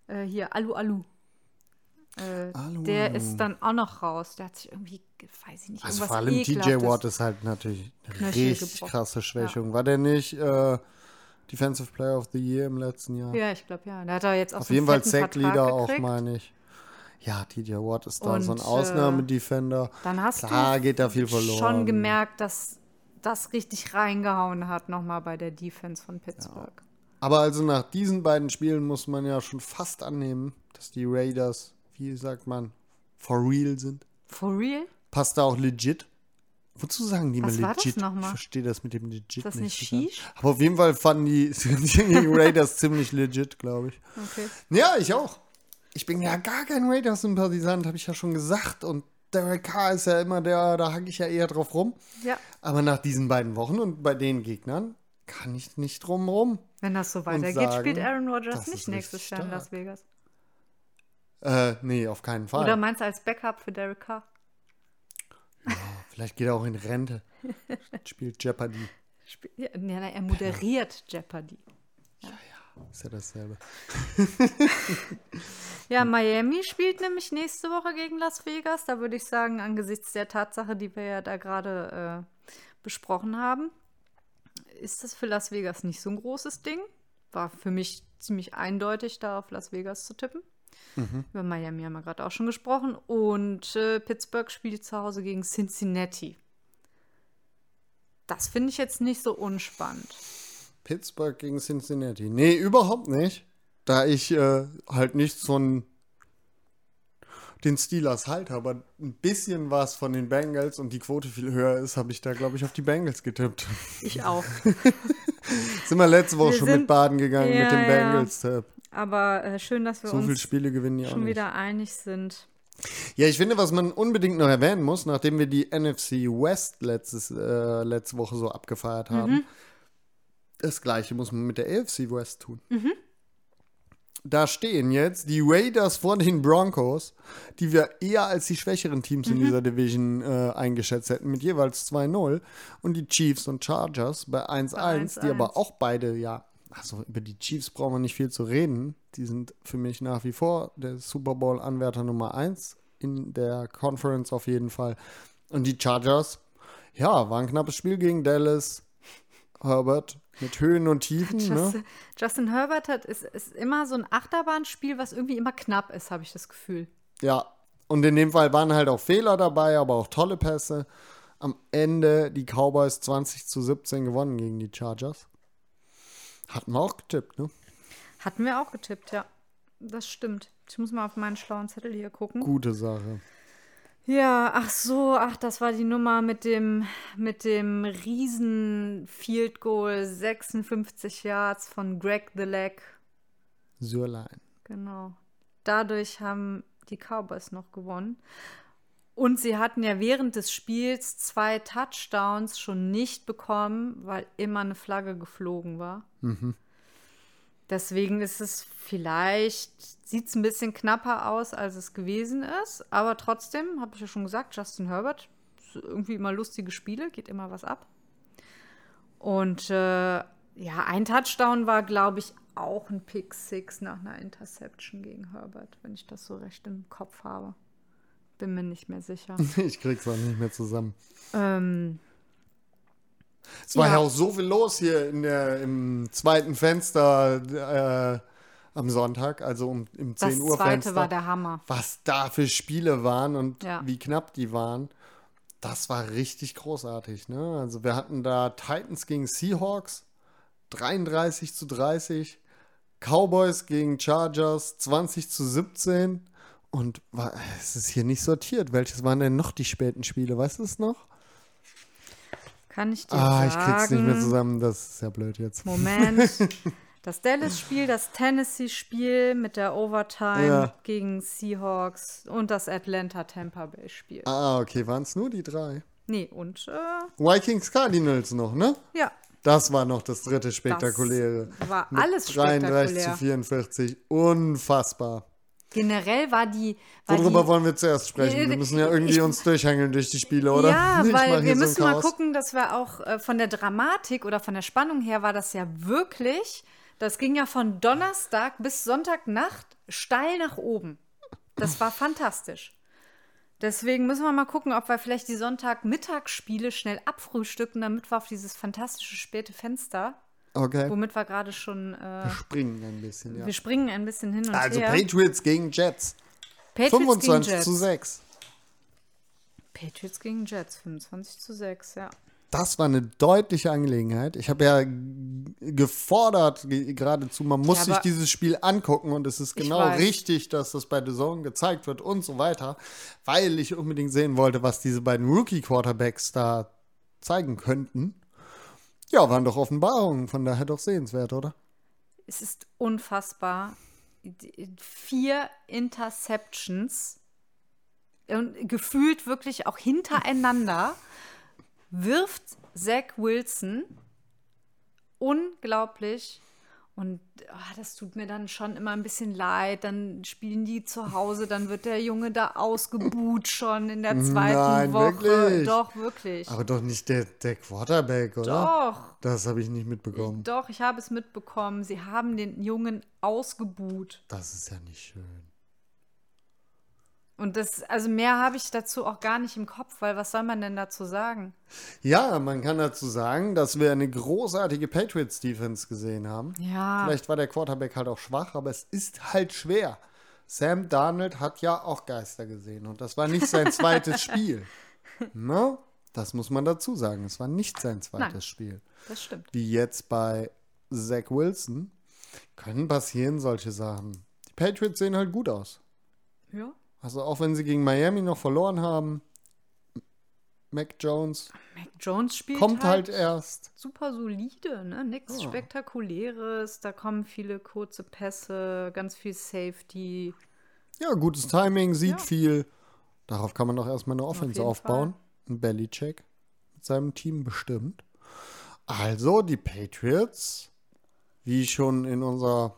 äh, hier Alu Alu. Äh, der ist dann auch noch raus. Der hat sich irgendwie, weiß ich nicht, Also vor allem TJ Ekelhaftes- Watt ist halt natürlich eine richtig gebrochen. krasse Schwächung. War der nicht äh, Defensive Player of the Year im letzten Jahr? Ja, ich glaube ja. Der hat da jetzt auch Auf so jeden Fall Sack-Leader auch, meine ich. Ja, TJ Watt ist da so ein Und, äh, Ausnahmedefender. Dann hast Klar du geht da viel verloren. schon gemerkt, dass das richtig reingehauen hat nochmal bei der Defense von Pittsburgh. Aber also nach diesen beiden Spielen muss man ja schon fast annehmen, dass die Raiders, wie sagt man, for real sind. For real? Passt da auch legit? Wozu sagen die Was mal legit? Ich verstehe das mit dem legit Ist das nicht. Shish? Aber auf jeden Fall fanden die, <laughs> Raiders ziemlich legit, glaube ich. Okay. Ja, ich auch. Ich bin ja gar kein Raiders-Sympathisant, habe ich ja schon gesagt. Und Derek Carr ist ja immer der, da hacke ich ja eher drauf rum. Ja, Aber nach diesen beiden Wochen und bei den Gegnern kann ich nicht drum rum. wenn das so weitergeht, spielt Aaron Rodgers nicht nächstes Jahr in. Las Vegas. Äh, nee, auf keinen Fall. Oder meinst du als Backup für Derek Carr? Vielleicht geht er auch in Rente. <laughs> Spielt Jeopardy. Spiel ja, nee, er moderiert Jeopardy. Ist ja dasselbe. <laughs> Ja, Miami spielt nämlich nächste Woche gegen Las Vegas. Da würde ich sagen, angesichts der Tatsache, die wir ja da gerade äh, besprochen haben, ist das für Las Vegas nicht so ein großes Ding. War für mich ziemlich eindeutig, da auf Las Vegas zu tippen. Über Miami haben wir gerade auch schon gesprochen. Und äh, Pittsburgh spielt zu Hause gegen Cincinnati. Das finde ich jetzt nicht so unspannend. Pittsburgh gegen Cincinnati. Nee, überhaupt nicht. Da ich äh, halt nichts von den Steelers halte, aber ein bisschen was von den Bengals und die Quote viel höher ist, habe ich da, glaube ich, auf die Bengals getippt. Ich auch. <laughs> Sind wir letzte Woche Wir schon sind- mit Baden gegangen Ja, mit dem ja. Bengals-Tipp. Aber äh, schön, dass wir So uns schon wieder einig sind. Ja, ich finde, was man unbedingt noch erwähnen muss, nachdem wir die NFC West letztes, äh, letzte Woche so abgefeiert haben, das gleiche muss man mit der AFC West tun. Da stehen jetzt die Raiders vor den Broncos, die wir eher als die schwächeren Teams in dieser Division äh, eingeschätzt hätten, mit jeweils 2-0. Und die Chiefs und Chargers bei 1-1, die 1-1. aber auch beide, ja, also über die Chiefs brauchen wir nicht viel zu reden. Die sind für mich nach wie vor der Super Bowl-Anwärter Nummer 1 in der Conference auf jeden Fall. Und die Chargers, ja, war ein knappes Spiel gegen Dallas. Herbert mit Höhen und Tiefen. Ne? Justin, Justin Herbert hat, ist, ist immer so ein Achterbahnspiel, was irgendwie immer knapp ist, habe ich das Gefühl. Ja, und in dem Fall waren halt auch Fehler dabei, aber auch tolle Pässe. Am Ende die Cowboys 20 zu 17 gewonnen gegen die Chargers. Hatten wir auch getippt, ne? Hatten wir auch getippt, ja. Das stimmt. Ich muss mal auf meinen schlauen Zettel hier gucken. Gute Sache. Ja, ach so, ach, das war die Nummer mit dem, mit dem riesen Field Goal, 56 Yards von Greg the Leg. Sürlein. Genau. Dadurch haben die Cowboys noch gewonnen. Und sie hatten ja während des Spiels zwei Touchdowns schon nicht bekommen, weil immer eine Flagge geflogen war. Deswegen ist es vielleicht, sieht es ein bisschen knapper aus, als es gewesen ist. Aber trotzdem, habe ich ja schon gesagt, Justin Herbert, irgendwie immer lustige Spiele, geht immer was ab. Und äh, ja, ein Touchdown war, glaube ich, auch ein Pick Six nach einer Interception gegen Herbert, wenn ich das so recht im Kopf habe. Bin mir nicht mehr sicher. <laughs> Ich krieg's auch nicht mehr zusammen. ähm, Es war ja. Ja. auch so viel los hier in der, im zweiten Fenster äh, am Sonntag, also um, im 10 das Uhr zweite Fenster. war der Hammer. was da für Spiele waren und Ja. wie knapp die waren. Das war richtig großartig. Ne? Also wir hatten da Titans gegen Seahawks 33 zu 30, Cowboys gegen Chargers 20 zu 17 und war, es ist hier nicht sortiert. Welches waren denn noch die späten Spiele? Weißt du es noch? Kann ich dir Ah, ich sagen? krieg's nicht mehr zusammen. Das ist ja blöd jetzt. Moment. <laughs> Das Dallas-Spiel, das Tennessee-Spiel mit der Overtime Ja. gegen Seahawks und das Atlanta-Tampa Bay-Spiel. Ah, okay, waren es nur die drei. Nee, und äh, Vikings Cardinals noch, ne? ja, Das war noch das dritte spektakuläre. war Mit alles 33 zu spektakulär. 44. Unfassbar. Generell war die. War Worüber die, wollen wir zuerst sprechen? Wir müssen ja irgendwie Ich- uns durchhängeln durch die Spiele, oder? Ja, <laughs> Ich weil wir so müssen mal Chaos. gucken, dass wir auch äh, von der Dramatik oder von der Spannung her war das ja wirklich, das ging ja von Donnerstag bis Sonntagnacht steil nach oben. Das war fantastisch. Deswegen müssen wir mal gucken, ob wir vielleicht die Sonntagmittagsspiele schnell abfrühstücken, damit wir auf dieses fantastische späte Fenster, Okay. womit wir gerade schon, äh, Wir springen ein bisschen, ja. wir springen ein bisschen hin und Also her. Patriots gegen Jets. Patriots 25 gegen Jets. zu 6. Patriots gegen Jets, 25 zu 6, ja. Das war eine deutliche Angelegenheit. Ich habe ja gefordert, ge- geradezu, man muss Ja, sich dieses Spiel angucken und es ist genau richtig, dass das bei The Zone gezeigt wird und so weiter, weil ich unbedingt sehen wollte, was diese beiden Rookie-Quarterbacks da zeigen könnten. Ja, waren doch Offenbarungen, von daher doch sehenswert, oder? Es ist unfassbar. Vier Interceptions und gefühlt wirklich auch hintereinander wirft Zach Wilson unglaublich. Und ah, das tut mir dann schon immer ein bisschen leid. Dann spielen die zu Hause, dann wird der Junge da ausgebuht schon in der zweiten Nein, Woche. wirklich? Doch, wirklich. Aber doch nicht der, der Quarterback, oder? Doch. Das habe ich nicht mitbekommen. Doch, ich habe es mitbekommen. Sie haben den Jungen ausgebuht. Das ist ja nicht schön. Und das, also mehr habe ich dazu auch gar nicht im Kopf, weil was soll man denn dazu sagen? Ja, man kann dazu sagen, dass wir eine großartige Patriots-Defense gesehen haben. Ja. Vielleicht war der Quarterback halt auch schwach, aber es ist halt schwer. Sam Darnold hat ja auch Geister gesehen und das war nicht sein <laughs> zweites Spiel. Ne? Das muss man dazu sagen. Es war nicht sein zweites Nein. Spiel. Das stimmt. Wie jetzt bei Zach Wilson. Können passieren solche Sachen. Die Patriots sehen halt gut aus. Ja. Also auch wenn sie gegen Miami noch verloren haben, Mac Jones Mac Jones spielt kommt halt halt erst. super solide, ne? Nichts Ja. Spektakuläres. Da kommen viele kurze Pässe, ganz viel Safety. Ja, gutes Timing, sieht Ja. viel. Darauf kann man doch erstmal eine Offense jeden aufbauen. Ein Bellycheck mit seinem Team bestimmt. Also die Patriots, wie schon in unserer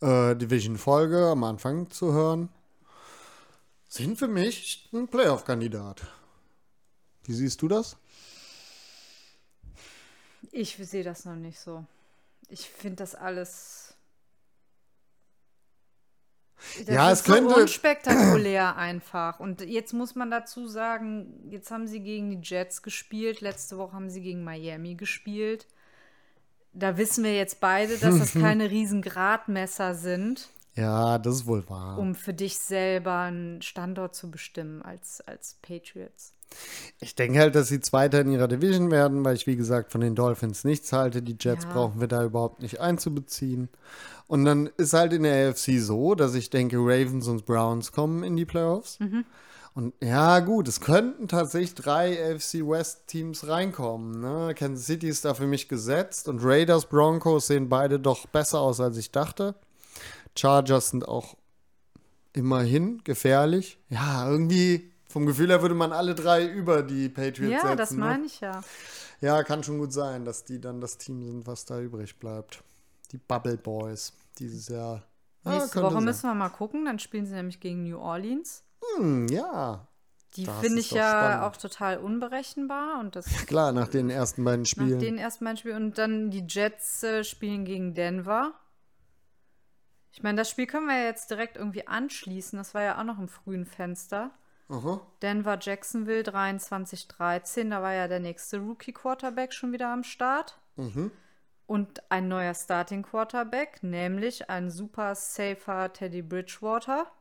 äh, Division-Folge am Anfang zu hören, sind für mich ein Playoff-Kandidat. Wie siehst du das? Ich sehe das noch nicht so. Ich finde das alles. Das Ja, ist es könnte- so unspektakulär einfach. Und jetzt muss man dazu sagen, jetzt haben sie gegen die Jets gespielt, letzte Woche haben sie gegen Miami gespielt. Da wissen wir jetzt beide, dass das <laughs> keine riesen Gradmesser sind, Ja, das ist wohl wahr. um für dich selber einen Standort zu bestimmen als, als Patriots. Ich denke halt, dass sie Zweiter in ihrer Division werden, weil ich, wie gesagt, von den Dolphins nichts halte. Die Jets Ja. brauchen wir da überhaupt nicht einzubeziehen. Und dann ist halt in der AFC so, dass ich denke, Ravens und Browns kommen in die Playoffs. Und ja, gut, es könnten tatsächlich drei AFC West Teams reinkommen. Ne? Kansas City ist da für mich gesetzt und Raiders, Broncos sehen beide doch besser aus, als ich dachte. Chargers sind auch immerhin gefährlich. Ja, irgendwie vom Gefühl her würde man alle drei über die Patriots Ja, setzen. das ne? meine ich ja. Ja, kann schon gut sein, dass die dann das Team sind, was da übrig bleibt. Die Bubble Boys dieses Jahr. Ja, Nächste könnte Woche sein. müssen wir mal gucken, dann spielen sie nämlich gegen New Orleans. Hm, ja, Die finde ich ja spannend. auch total unberechenbar und das klar, nach den ersten beiden nach Spielen. den ersten beiden Spielen. Und dann die Jets äh, spielen gegen Denver. Ich meine, das Spiel können wir ja jetzt direkt irgendwie anschließen. Das war ja auch noch im frühen Fenster. Aha. Denver Jacksonville 23-13. Da war ja der nächste Rookie Quarterback schon wieder am Start. Mhm. Und ein neuer Starting Quarterback, nämlich ein super safer Teddy Bridgewater,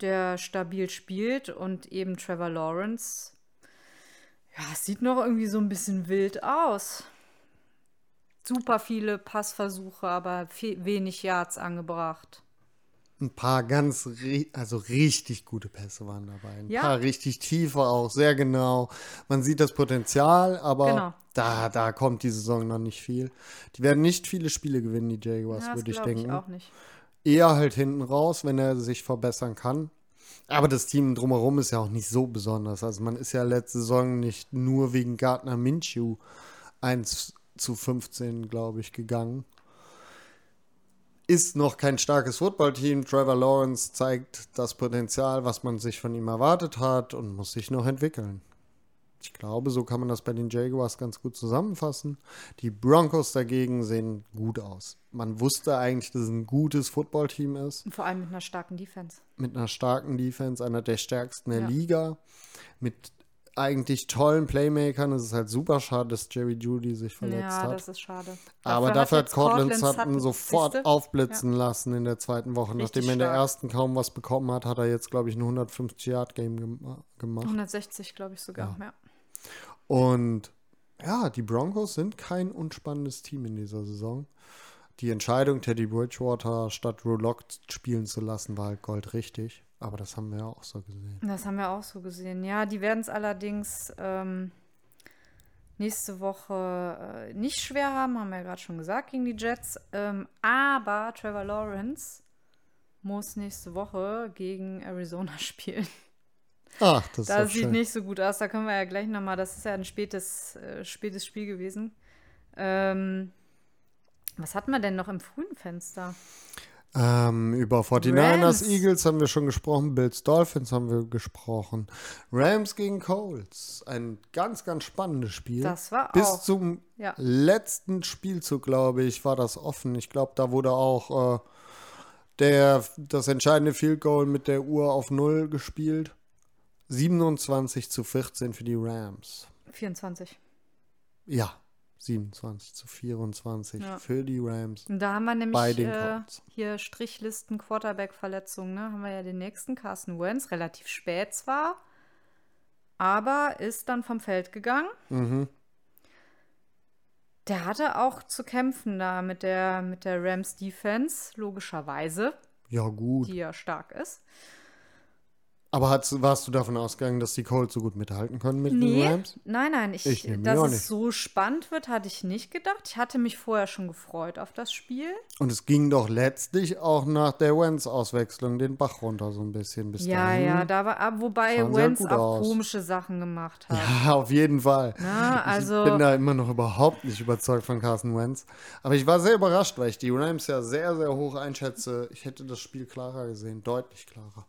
der stabil spielt und eben Trevor Lawrence. Ja, es sieht noch irgendwie so ein bisschen wild aus. Super viele Passversuche, aber viel, wenig Yards angebracht. Ein paar ganz, also richtig gute Pässe waren dabei. Ein Ja. paar richtig tiefe auch, sehr genau. Man sieht das Potenzial, aber Genau. da, da kommt die Saison noch nicht viel. Die werden nicht viele Spiele gewinnen, die Jaguars, Ja, würde ich glaube ich denken. auch nicht. Eher halt hinten raus, wenn er sich verbessern kann. Aber das Team drumherum ist ja auch nicht so besonders. Also man ist ja letzte Saison nicht nur wegen Gardner Minshew 1 zu 15, glaube ich, gegangen. ist noch kein starkes Footballteam. Trevor Lawrence zeigt das Potenzial, was man sich von ihm erwartet hat und muss sich noch entwickeln. Ich glaube, so kann man das bei den Jaguars ganz gut zusammenfassen. Die Broncos dagegen sehen gut aus. Man wusste eigentlich, dass es ein gutes Footballteam ist. Und vor allem mit einer starken Defense. Mit einer starken Defense, einer der stärksten der Ja. Liga. Mit eigentlich tollen Playmakern. Es ist halt super schade, dass Jerry Judy sich verletzt ja, hat. das ist schade. Aber dafür hat Cortland Sutton, sofort siehste? aufblitzen lassen in der zweiten Woche. Richtig Nachdem er in der ersten kaum was bekommen hat, hat er jetzt, glaube ich, ein 150-Yard-Game gem gemacht. 160, glaube ich sogar. Ja. Und ja, die Broncos sind kein unspannendes Team in dieser Saison. Die Entscheidung, Teddy Bridgewater statt Drew Lock spielen zu lassen, war halt goldrichtig. Aber das haben wir ja auch so gesehen. Das haben wir auch so gesehen. Ja, die werden es allerdings ähm, nächste Woche äh, nicht schwer haben, haben wir ja gerade schon gesagt, gegen die Jets. Ähm, aber Trevor Lawrence muss nächste Woche gegen Arizona <laughs> spielen. Ach, das Das sieht schön. nicht so gut aus. Da können wir ja gleich nochmal, das ist ja ein spätes, äh, spätes Spiel gewesen. Ähm, was hatten wir denn noch im frühen Fenster? Ähm, über 49ers, Rams. Eagles haben wir schon gesprochen, Bills, Dolphins haben wir gesprochen. Rams gegen Colts. Ein ganz, ganz spannendes Spiel. Das war Bis auch. zum Ja. letzten Spielzug, glaube ich, war das offen. Ich glaube, da wurde auch äh, der, das entscheidende Field Goal mit der Uhr auf Null gespielt. 27 zu 14 für die Rams. 24. Ja, 27 zu 24 Ja. für die Rams. Und da haben wir nämlich Bei den äh, hier Strichlisten Quarterback-Verletzungen. Ne? Haben wir ja den nächsten, Carson Wentz, relativ spät zwar, aber ist dann vom Feld gegangen. Mhm. Der hatte auch zu kämpfen da mit der, mit der Rams Defense, logischerweise, Ja, gut. die ja stark ist. Aber hat's, warst du davon ausgegangen, dass die Colts so gut mithalten können mit den Nee, Rams? nein, nein, ich, Ich dass es nicht. so spannend wird, hatte ich nicht gedacht. Ich hatte mich vorher schon gefreut auf das Spiel. Und es ging doch letztlich auch nach der Wentz-Auswechslung den Bach runter so ein bisschen bis Ja, dahin. ja, da war, wobei Wentz auch aus. komische Sachen gemacht hat. Ja, auf jeden Fall. Na, also, ich bin da immer noch überhaupt nicht überzeugt von Carson Wentz. Aber ich war sehr überrascht, weil ich die Rams ja sehr, sehr hoch einschätze. Ich hätte das Spiel klarer gesehen, deutlich klarer.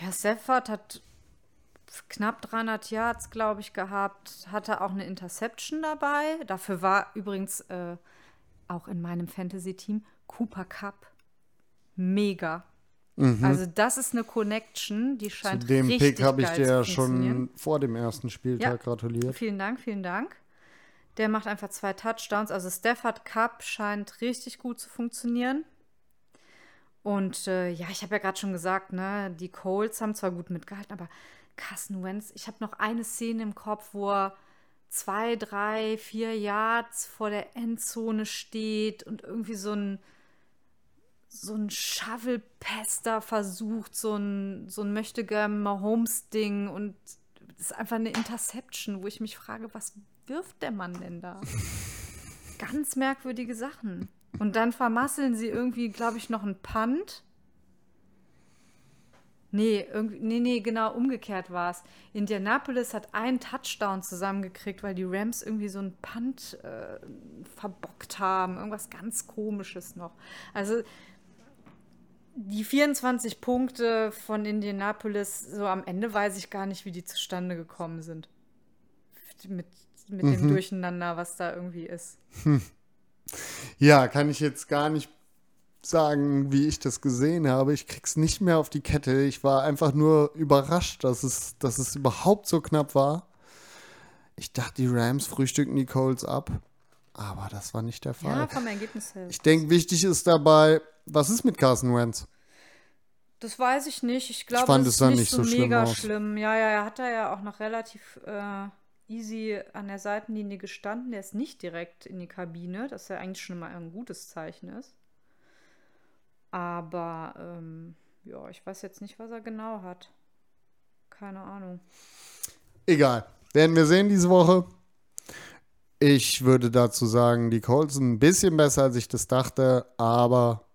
Ja, Stafford hat knapp 300 Yards, glaube ich, gehabt. Hatte auch eine Interception dabei. Dafür war übrigens äh, auch in meinem Fantasy-Team Cooper Cup mega. Also das ist eine Connection, die Mhm. Zu scheint dem richtig Pick habe ich dir ja schon vor dem ersten Spieltag Ja. gratuliert. Vielen Dank, vielen Dank. Der macht einfach zwei Touchdowns. Also Stafford Cup scheint richtig gut zu funktionieren. Und äh, ja, ich habe ja gerade schon gesagt, ne, die Colts haben zwar gut mitgehalten, aber Carson Wentz, ich habe noch eine Szene im Kopf, wo er zwei, drei, vier Yards vor der Endzone steht und irgendwie so ein so ein Shovel-Pester versucht, so ein, so ein möchtegern Mahomes-Ding und das ist einfach eine Interception, wo ich mich frage, was wirft der Mann denn da? <laughs> Ganz merkwürdige Sachen. Und dann vermasseln sie irgendwie, glaube ich, noch einen Punt. Nee, irgendwie, nee, nee, genau umgekehrt war es. Indianapolis hat einen Touchdown zusammengekriegt, weil die Rams irgendwie so einen Punt äh, verbockt haben. Irgendwas ganz Komisches noch. Also die 24 Punkte von Indianapolis, so am Ende weiß ich gar nicht, wie die zustande gekommen sind. Mit, mit dem Durcheinander, was da irgendwie ist. Ja, kann ich jetzt gar nicht sagen, wie ich das gesehen habe. Ich krieg's nicht mehr auf die Kette. Ich war einfach nur überrascht, dass es, dass es überhaupt so knapp war. Ich dachte, die Rams frühstücken die Colts ab. Aber das war nicht der Fall. Ja, vom Ergebnis her. ich denke, wichtig ist dabei, was ist mit Carson Wentz? Das weiß ich nicht. Ich glaube, fand es es ist dann nicht nicht so, so schlimm mega aus. schlimm. Ja, ja, er hat da ja auch noch relativ äh, easy an der Seitenlinie gestanden. Der ist nicht direkt in die Kabine, das ja eigentlich schon mal ein gutes Zeichen ist. Aber ähm, ja, ich weiß jetzt nicht, was er genau hat. Keine Ahnung. Egal. Werden wir sehen diese Woche. Ich würde dazu sagen, die Colts sind ein bisschen besser, als ich das dachte, aber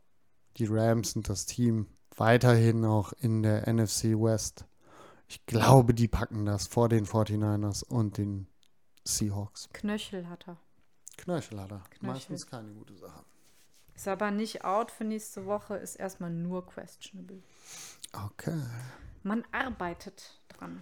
die Rams sind das Team weiterhin auch in der NFC West. Ich glaube, die packen das vor den 49ers und den Seahawks. Knöchel hat er. Knöchel hat er. Knöchel. Meistens keine gute Sache. Ist aber nicht out für nächste Woche, ist erstmal nur questionable. Okay. Man arbeitet dran.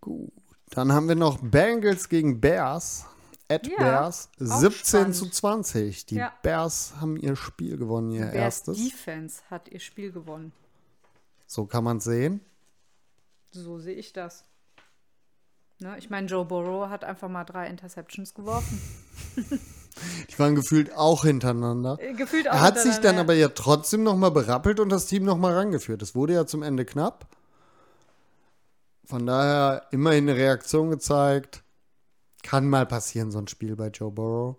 Gut. Dann haben wir noch Bengals gegen Bears. At Ja, Bears. auch 17 spannend. zu 20. Die Ja. Bears haben ihr Spiel gewonnen, ihr Bears erstes. Defense hat ihr Spiel gewonnen. So kann man sehen. So sehe ich das. Ne? Ich meine, Joe Burrow hat einfach mal drei Interceptions geworfen. <laughs> Die waren gefühlt auch hintereinander. Äh, Gefühlt auch Er hat sich dann hintereinander. aber ja trotzdem nochmal berappelt und das Team nochmal rangeführt. Es wurde ja zum Ende knapp. Von daher immerhin eine Reaktion gezeigt. Kann mal passieren, so ein Spiel bei Joe Burrow.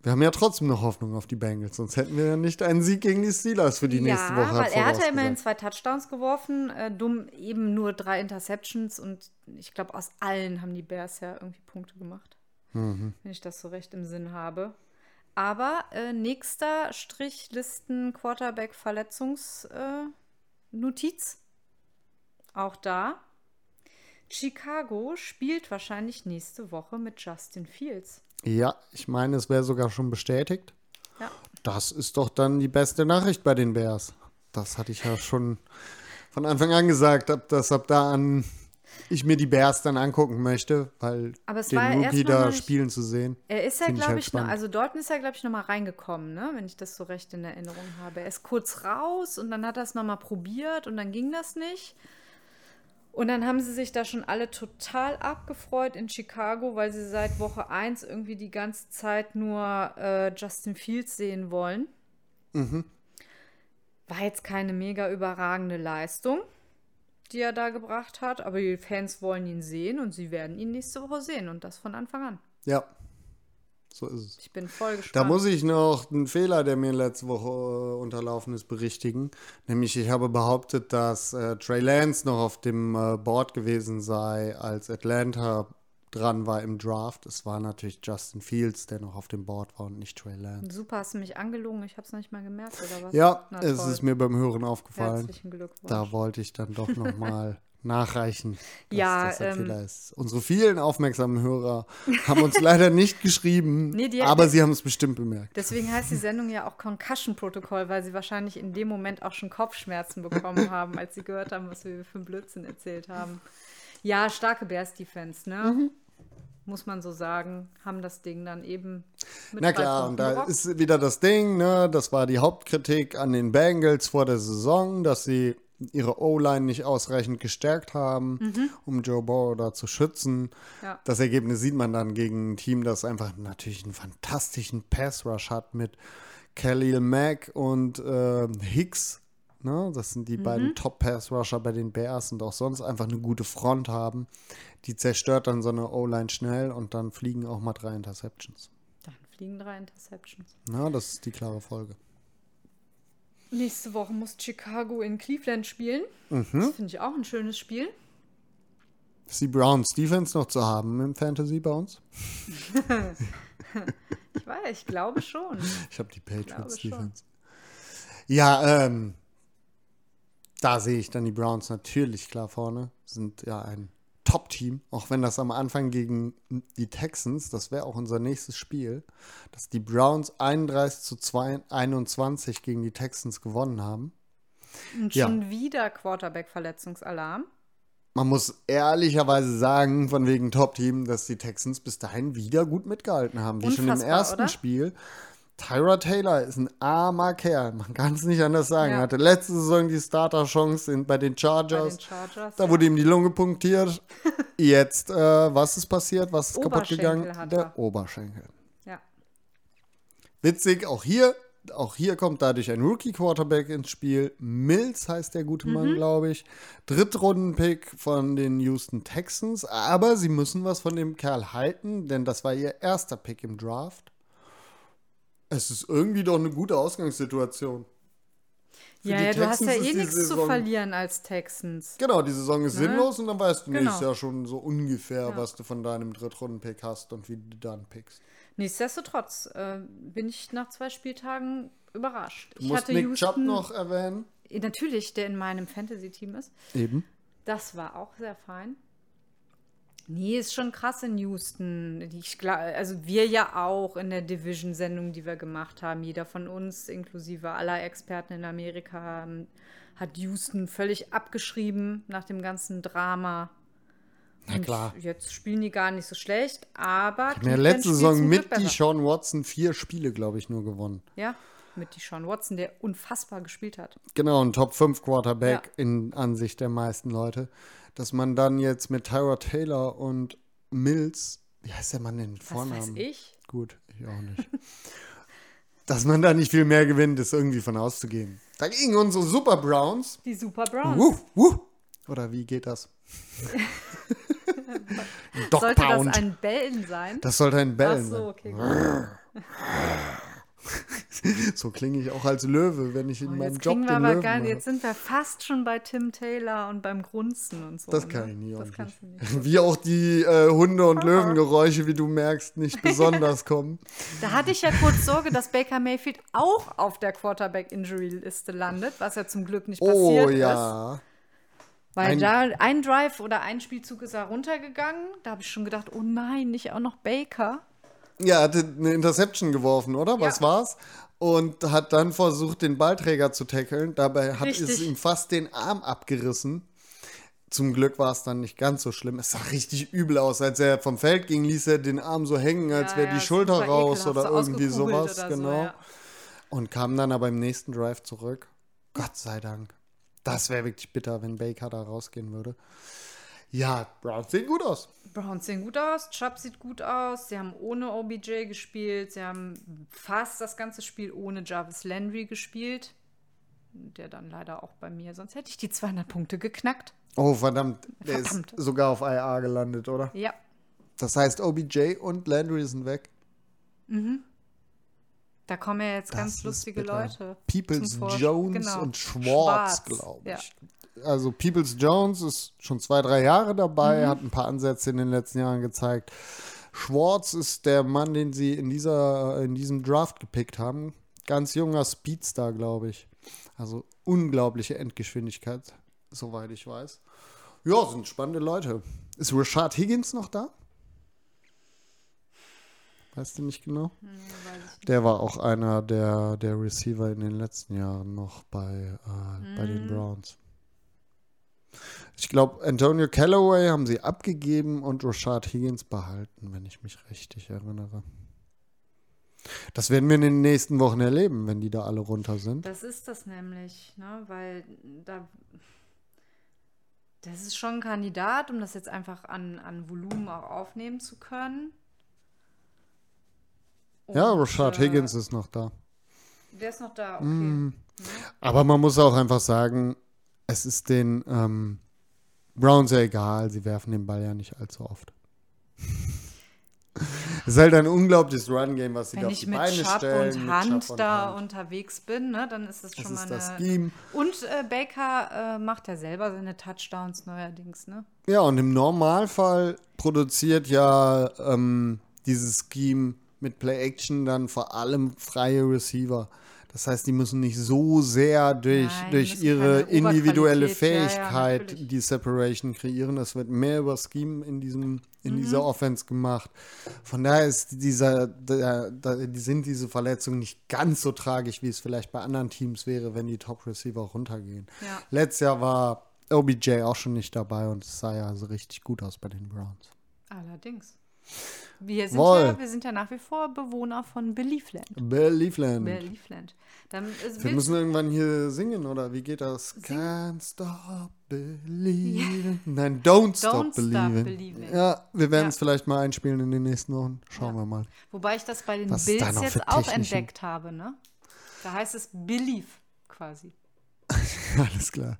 Wir haben ja trotzdem noch Hoffnung auf die Bengals, sonst hätten wir ja nicht einen Sieg gegen die Steelers für die nächste ja, Woche weil er hat ja immerhin zwei Touchdowns geworfen, äh, dumm eben nur drei Interceptions und ich glaube, aus allen haben die Bears ja irgendwie Punkte gemacht. Mhm. Wenn ich das so recht im Sinn habe. Aber äh, nächster Strichlisten Quarterback Verletzungsnotiz. Äh. Auch da. Chicago spielt wahrscheinlich nächste Woche mit Justin Fields. Ja, ich meine, es wäre sogar schon bestätigt. Ja. Das ist doch dann die beste Nachricht bei den Bears. Das hatte ich ja schon von Anfang an gesagt, dass ab da an ich mir die Bears dann angucken möchte, weil Aber es den Rookie da nicht- spielen zu sehen. Er ist ja, Find ich glaube halt ich, noch, also Dalton ist ja, glaube ich, noch mal reingekommen, ne? wenn ich das so recht in Erinnerung habe. Er ist kurz raus und dann hat er es noch mal probiert und dann ging das nicht. Und dann haben sie sich da schon alle total abgefreut in Chicago, weil sie seit Woche 1 irgendwie die ganze Zeit nur äh, Justin Fields sehen wollen. Mhm. War jetzt keine mega überragende Leistung, die er da gebracht hat, aber die Fans wollen ihn sehen und sie werden ihn nächste Woche sehen und das von Anfang an. Ja, so ist es. Ich bin voll gespannt. Da muss ich noch einen Fehler, der mir letzte Woche äh, unterlaufen ist, berichtigen. Nämlich, ich habe behauptet, dass äh, Trey Lance noch auf dem äh, Board gewesen sei, als Atlanta dran war im Draft. Es war natürlich Justin Fields, der noch auf dem Board war und nicht Trey Lance. Super, hast du mich angelogen? Ich habe es noch nicht mal gemerkt, oder was? Ja, Na es ist mir beim Hören aufgefallen. Herzlichen Glückwunsch. Da wollte ich dann doch nochmal <laughs> nachreichen, dass Ja, das ein ähm, Fehler ist. Unsere vielen aufmerksamen Hörer <laughs> haben uns leider nicht geschrieben, Nee, die- aber sie haben es bestimmt bemerkt. Deswegen heißt die Sendung ja auch Concussion-Protokoll, weil sie wahrscheinlich in dem Moment auch schon Kopfschmerzen bekommen <laughs> haben, als sie gehört haben, was wir für einen Blödsinn erzählt haben. Ja, starke Bears-Defense, ne? Mhm. Muss man so sagen. Haben das Ding dann eben mit Na klar, und da gerockt. ist wieder das Ding, ne? Das war die Hauptkritik an den Bengals vor der Saison, dass sie ihre O-Line nicht ausreichend gestärkt haben, um Joe Burrow da zu schützen. Mhm. Ja. Das Ergebnis sieht man dann gegen ein Team, das einfach natürlich einen fantastischen Pass-Rush hat mit Khalil Mack und äh, Hicks. Ne? Das sind die Mhm. beiden Top-Pass-Rusher bei den Bears und auch sonst einfach eine gute Front haben. Die zerstört dann so eine O-Line schnell und dann fliegen auch mal drei Interceptions. Dann fliegen drei Interceptions. Na, das ist die klare Folge. Nächste Woche muss Chicago in Cleveland spielen. Mhm. Das finde ich auch ein schönes Spiel. Ist die Browns Defense noch zu haben im Fantasy bei uns? <laughs> Ich weiß, ich glaube schon. Ich habe die Patriots. Defense. Ja, ähm, da sehe ich dann die Browns natürlich klar vorne. Sind ja ein Top-Team, auch wenn das am Anfang gegen die Texans, das wäre auch unser nächstes Spiel, dass die Browns 31 zu 2, 21 gegen die Texans gewonnen haben. Und Ja. schon wieder Quarterback-Verletzungsalarm. Man muss ehrlicherweise sagen, von wegen Top-Team, dass die Texans bis dahin wieder gut mitgehalten haben. Wie schon im Unfassbar, ersten oder? Spiel. Tyra Taylor ist ein armer Kerl. Man kann es nicht anders sagen. Ja. Er hatte letzte Saison die Starter-Chance bei den Bei Chargers. den Chargers. Da ja. wurde ihm die Lunge punktiert. <laughs> Jetzt, äh, was ist passiert? Was ist kaputt gegangen? Der er. Oberschenkel. ja. Witzig, auch hier, auch hier kommt dadurch ein Rookie-Quarterback ins Spiel. Mills heißt der gute Mhm. Mann, glaube ich. Drittrunden-Pick von den Houston Texans. Aber sie müssen was von dem Kerl halten, denn das war ihr erster Pick im Draft. Es ist irgendwie doch eine gute Ausgangssituation. Für Ja, ja, du hast ja eh nichts zu Saison- verlieren als Texans. Genau, die Saison ist Ne? sinnlos und dann weißt du Genau. nächstes Jahr schon so ungefähr, Ja. was du von deinem Drittrunden-Pick hast und wie du dann pickst. Nichtsdestotrotz äh, bin ich nach zwei Spieltagen überrascht. Du ich musst hatte Nick Houston, Chubb noch erwähnen. Natürlich, der in meinem Fantasy-Team ist. Eben. Das war auch sehr fein. Nee, ist schon krass in Houston. Ich, glaub- also wir ja auch in der Division-Sendung, die wir gemacht haben. Jeder von uns, inklusive aller Experten in Amerika, haben- hat Houston völlig abgeschrieben nach dem ganzen Drama. Na klar. Und jetzt spielen die gar nicht so schlecht, aber In der letzten Saison mit besser. Deshaun Watson vier Spiele, glaube ich, nur gewonnen. Ja, mit Deshaun Watson, der unfassbar gespielt hat. Genau, ein Top 5 Quarterback Ja. in Ansicht der meisten Leute. Dass man dann jetzt mit Tyra Taylor und Mills, wie heißt der Mann Was Vornamen? weiß ich? Gut, ich auch nicht. <laughs> Dass man da nicht viel mehr gewinnt, ist irgendwie von auszugehen. Dagegen unsere Super Browns. Die Super Browns. Wuh, wuh. Oder wie geht das? <laughs> Sollte das ein Bellen sein? Das sollte ein Ach Bellen so, sein. okay, <laughs> gut. <laughs> So klinge ich auch als Löwe, wenn ich in Oh, meinem Job den aber Löwen gar mache. Jetzt sind wir fast schon bei Tim Taylor und beim Grunzen und so. Das ne? kann ich nie Das kannst du nicht. <laughs> Wie auch die äh, Hunde- und <laughs> Löwengeräusche, wie du merkst, nicht besonders kommen. Da hatte ich ja kurz Sorge, dass Baker Mayfield auch auf der Quarterback-Injury-Liste landet, was ja zum Glück nicht passiert Oh ist. ja. Weil Ein- da ein Drive oder ein Spielzug ist er runtergegangen. Da habe ich schon gedacht, oh nein, nicht auch noch Baker. Ja, hatte eine Interception geworfen, oder? Was Ja. war's? Und hat dann versucht, den Ballträger zu tackeln. Dabei hat es Richtig. ihm fast den Arm abgerissen. Zum Glück war es dann nicht ganz so schlimm. Es sah richtig übel aus. Als er vom Feld ging, ließ er den Arm so hängen, als Ja, wäre ja, die Schulter super raus ekelhaft, oder so irgendwie sowas. oder so, genau. ja. Und kam dann aber im nächsten Drive zurück. Gott sei Dank. Das wäre wirklich bitter, wenn Baker da rausgehen würde. Ja, Browns sehen gut aus. Browns sehen gut aus, Chubb sieht gut aus. Sie haben ohne OBJ gespielt. Sie haben fast das ganze Spiel ohne Jarvis Landry gespielt. Der dann leider auch bei mir, sonst hätte ich die 200 Punkte geknackt. Oh, verdammt. Der Verdammt. ist sogar auf IA gelandet, oder? Ja, Das heißt, OBJ und Landry sind weg. da kommen ja jetzt Das ganz lustige bitter. Leute. Peoples Jones genau. und Schwartz, Schwartz, glaube ja. Also Peoples Jones ist schon zwei, drei Jahre dabei, Mhm. hat ein paar Ansätze in den letzten Jahren gezeigt. Schwartz ist der Mann, den sie in, dieser, in diesem Draft gepickt haben. Ganz junger Speedstar, glaube ich. Also unglaubliche Endgeschwindigkeit, soweit ich weiß. Ja, sind spannende Leute. Ist Rashad Higgins noch da? Weißt du nicht genau? Der war auch einer der, der Receiver in den letzten Jahren noch bei, äh, bei den Browns. Ich glaube, Antonio Callaway haben sie abgegeben und Rashad Higgins behalten, wenn ich mich richtig erinnere. Das werden wir in den nächsten Wochen erleben, wenn die da alle runter sind. Das ist das nämlich, ne? weil da. Das ist schon ein Kandidat, um das jetzt einfach an, an Volumen auch aufnehmen zu können. Ja, Und, Rashad äh, Higgins ist noch da. Der ist noch da, okay. Mm. Aber man muss auch einfach sagen, es ist den ähm, Browns ja egal, sie werfen den Ball ja nicht allzu oft. Es ist halt ein unglaubliches Run-Game, was sie da Wenn auf ich die mit Beine Chubb stellen. und mit Hand und da unterwegs bin, ne, dann ist das Das schon ist mal das eine. Scheme. Und äh, Baker äh, macht ja selber seine Touchdowns neuerdings, ne? Ja, und im Normalfall produziert ja ähm, dieses Scheme mit Play-Action dann vor allem freie Receiver. Das heißt, die müssen nicht so sehr durch, Nein, durch ihre individuelle Oberqualität, ja, ja, Fähigkeit die Separation kreieren. Das wird mehr über Scheme in, diesem, in Mhm. dieser Offense gemacht. Von daher ist dieser, der, der, sind diese Verletzungen nicht ganz so tragisch, wie es vielleicht bei anderen Teams wäre, wenn die Top-Receiver runtergehen. Ja. Letztes Jahr war OBJ auch schon nicht dabei und es sah ja so richtig gut aus bei den Browns. Allerdings. Wir sind, ja, wir sind ja nach wie vor Bewohner von Believeland. Believeland. Believeland. Dann, äh, Wir müssen irgendwann hier singen, oder wie geht das? Can't stop believing. Nein, don't stop Don't stop believing. believing. Ja, wir werden Ja. es vielleicht mal einspielen in den nächsten Wochen. Schauen Ja. wir mal. Wobei ich das bei den Was Bills jetzt auch entdeckt habe, ne? Da heißt es Believe quasi. <laughs> Alles klar.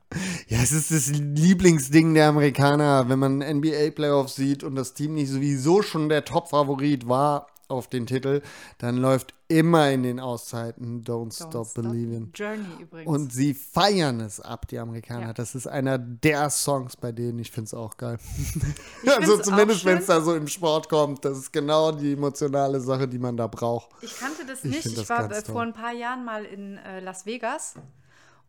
Ja, es ist das Lieblingsding der Amerikaner, wenn man NBA-Playoffs sieht und das Team nicht sowieso schon der Top-Favorit war auf den Titel, dann läuft immer in den Auszeiten Don't, Don't Stop, Believing. Journey übrigens. Und sie feiern es ab, die Amerikaner. Ja. Das ist einer der Songs bei denen. Ich finde es auch geil. Ich <laughs> also zumindest, wenn es da so im Sport kommt. Das ist genau die emotionale Sache, die man da braucht. Ich kannte das Ich nicht. Ich, das war vor ein paar Jahren mal in äh, Las Vegas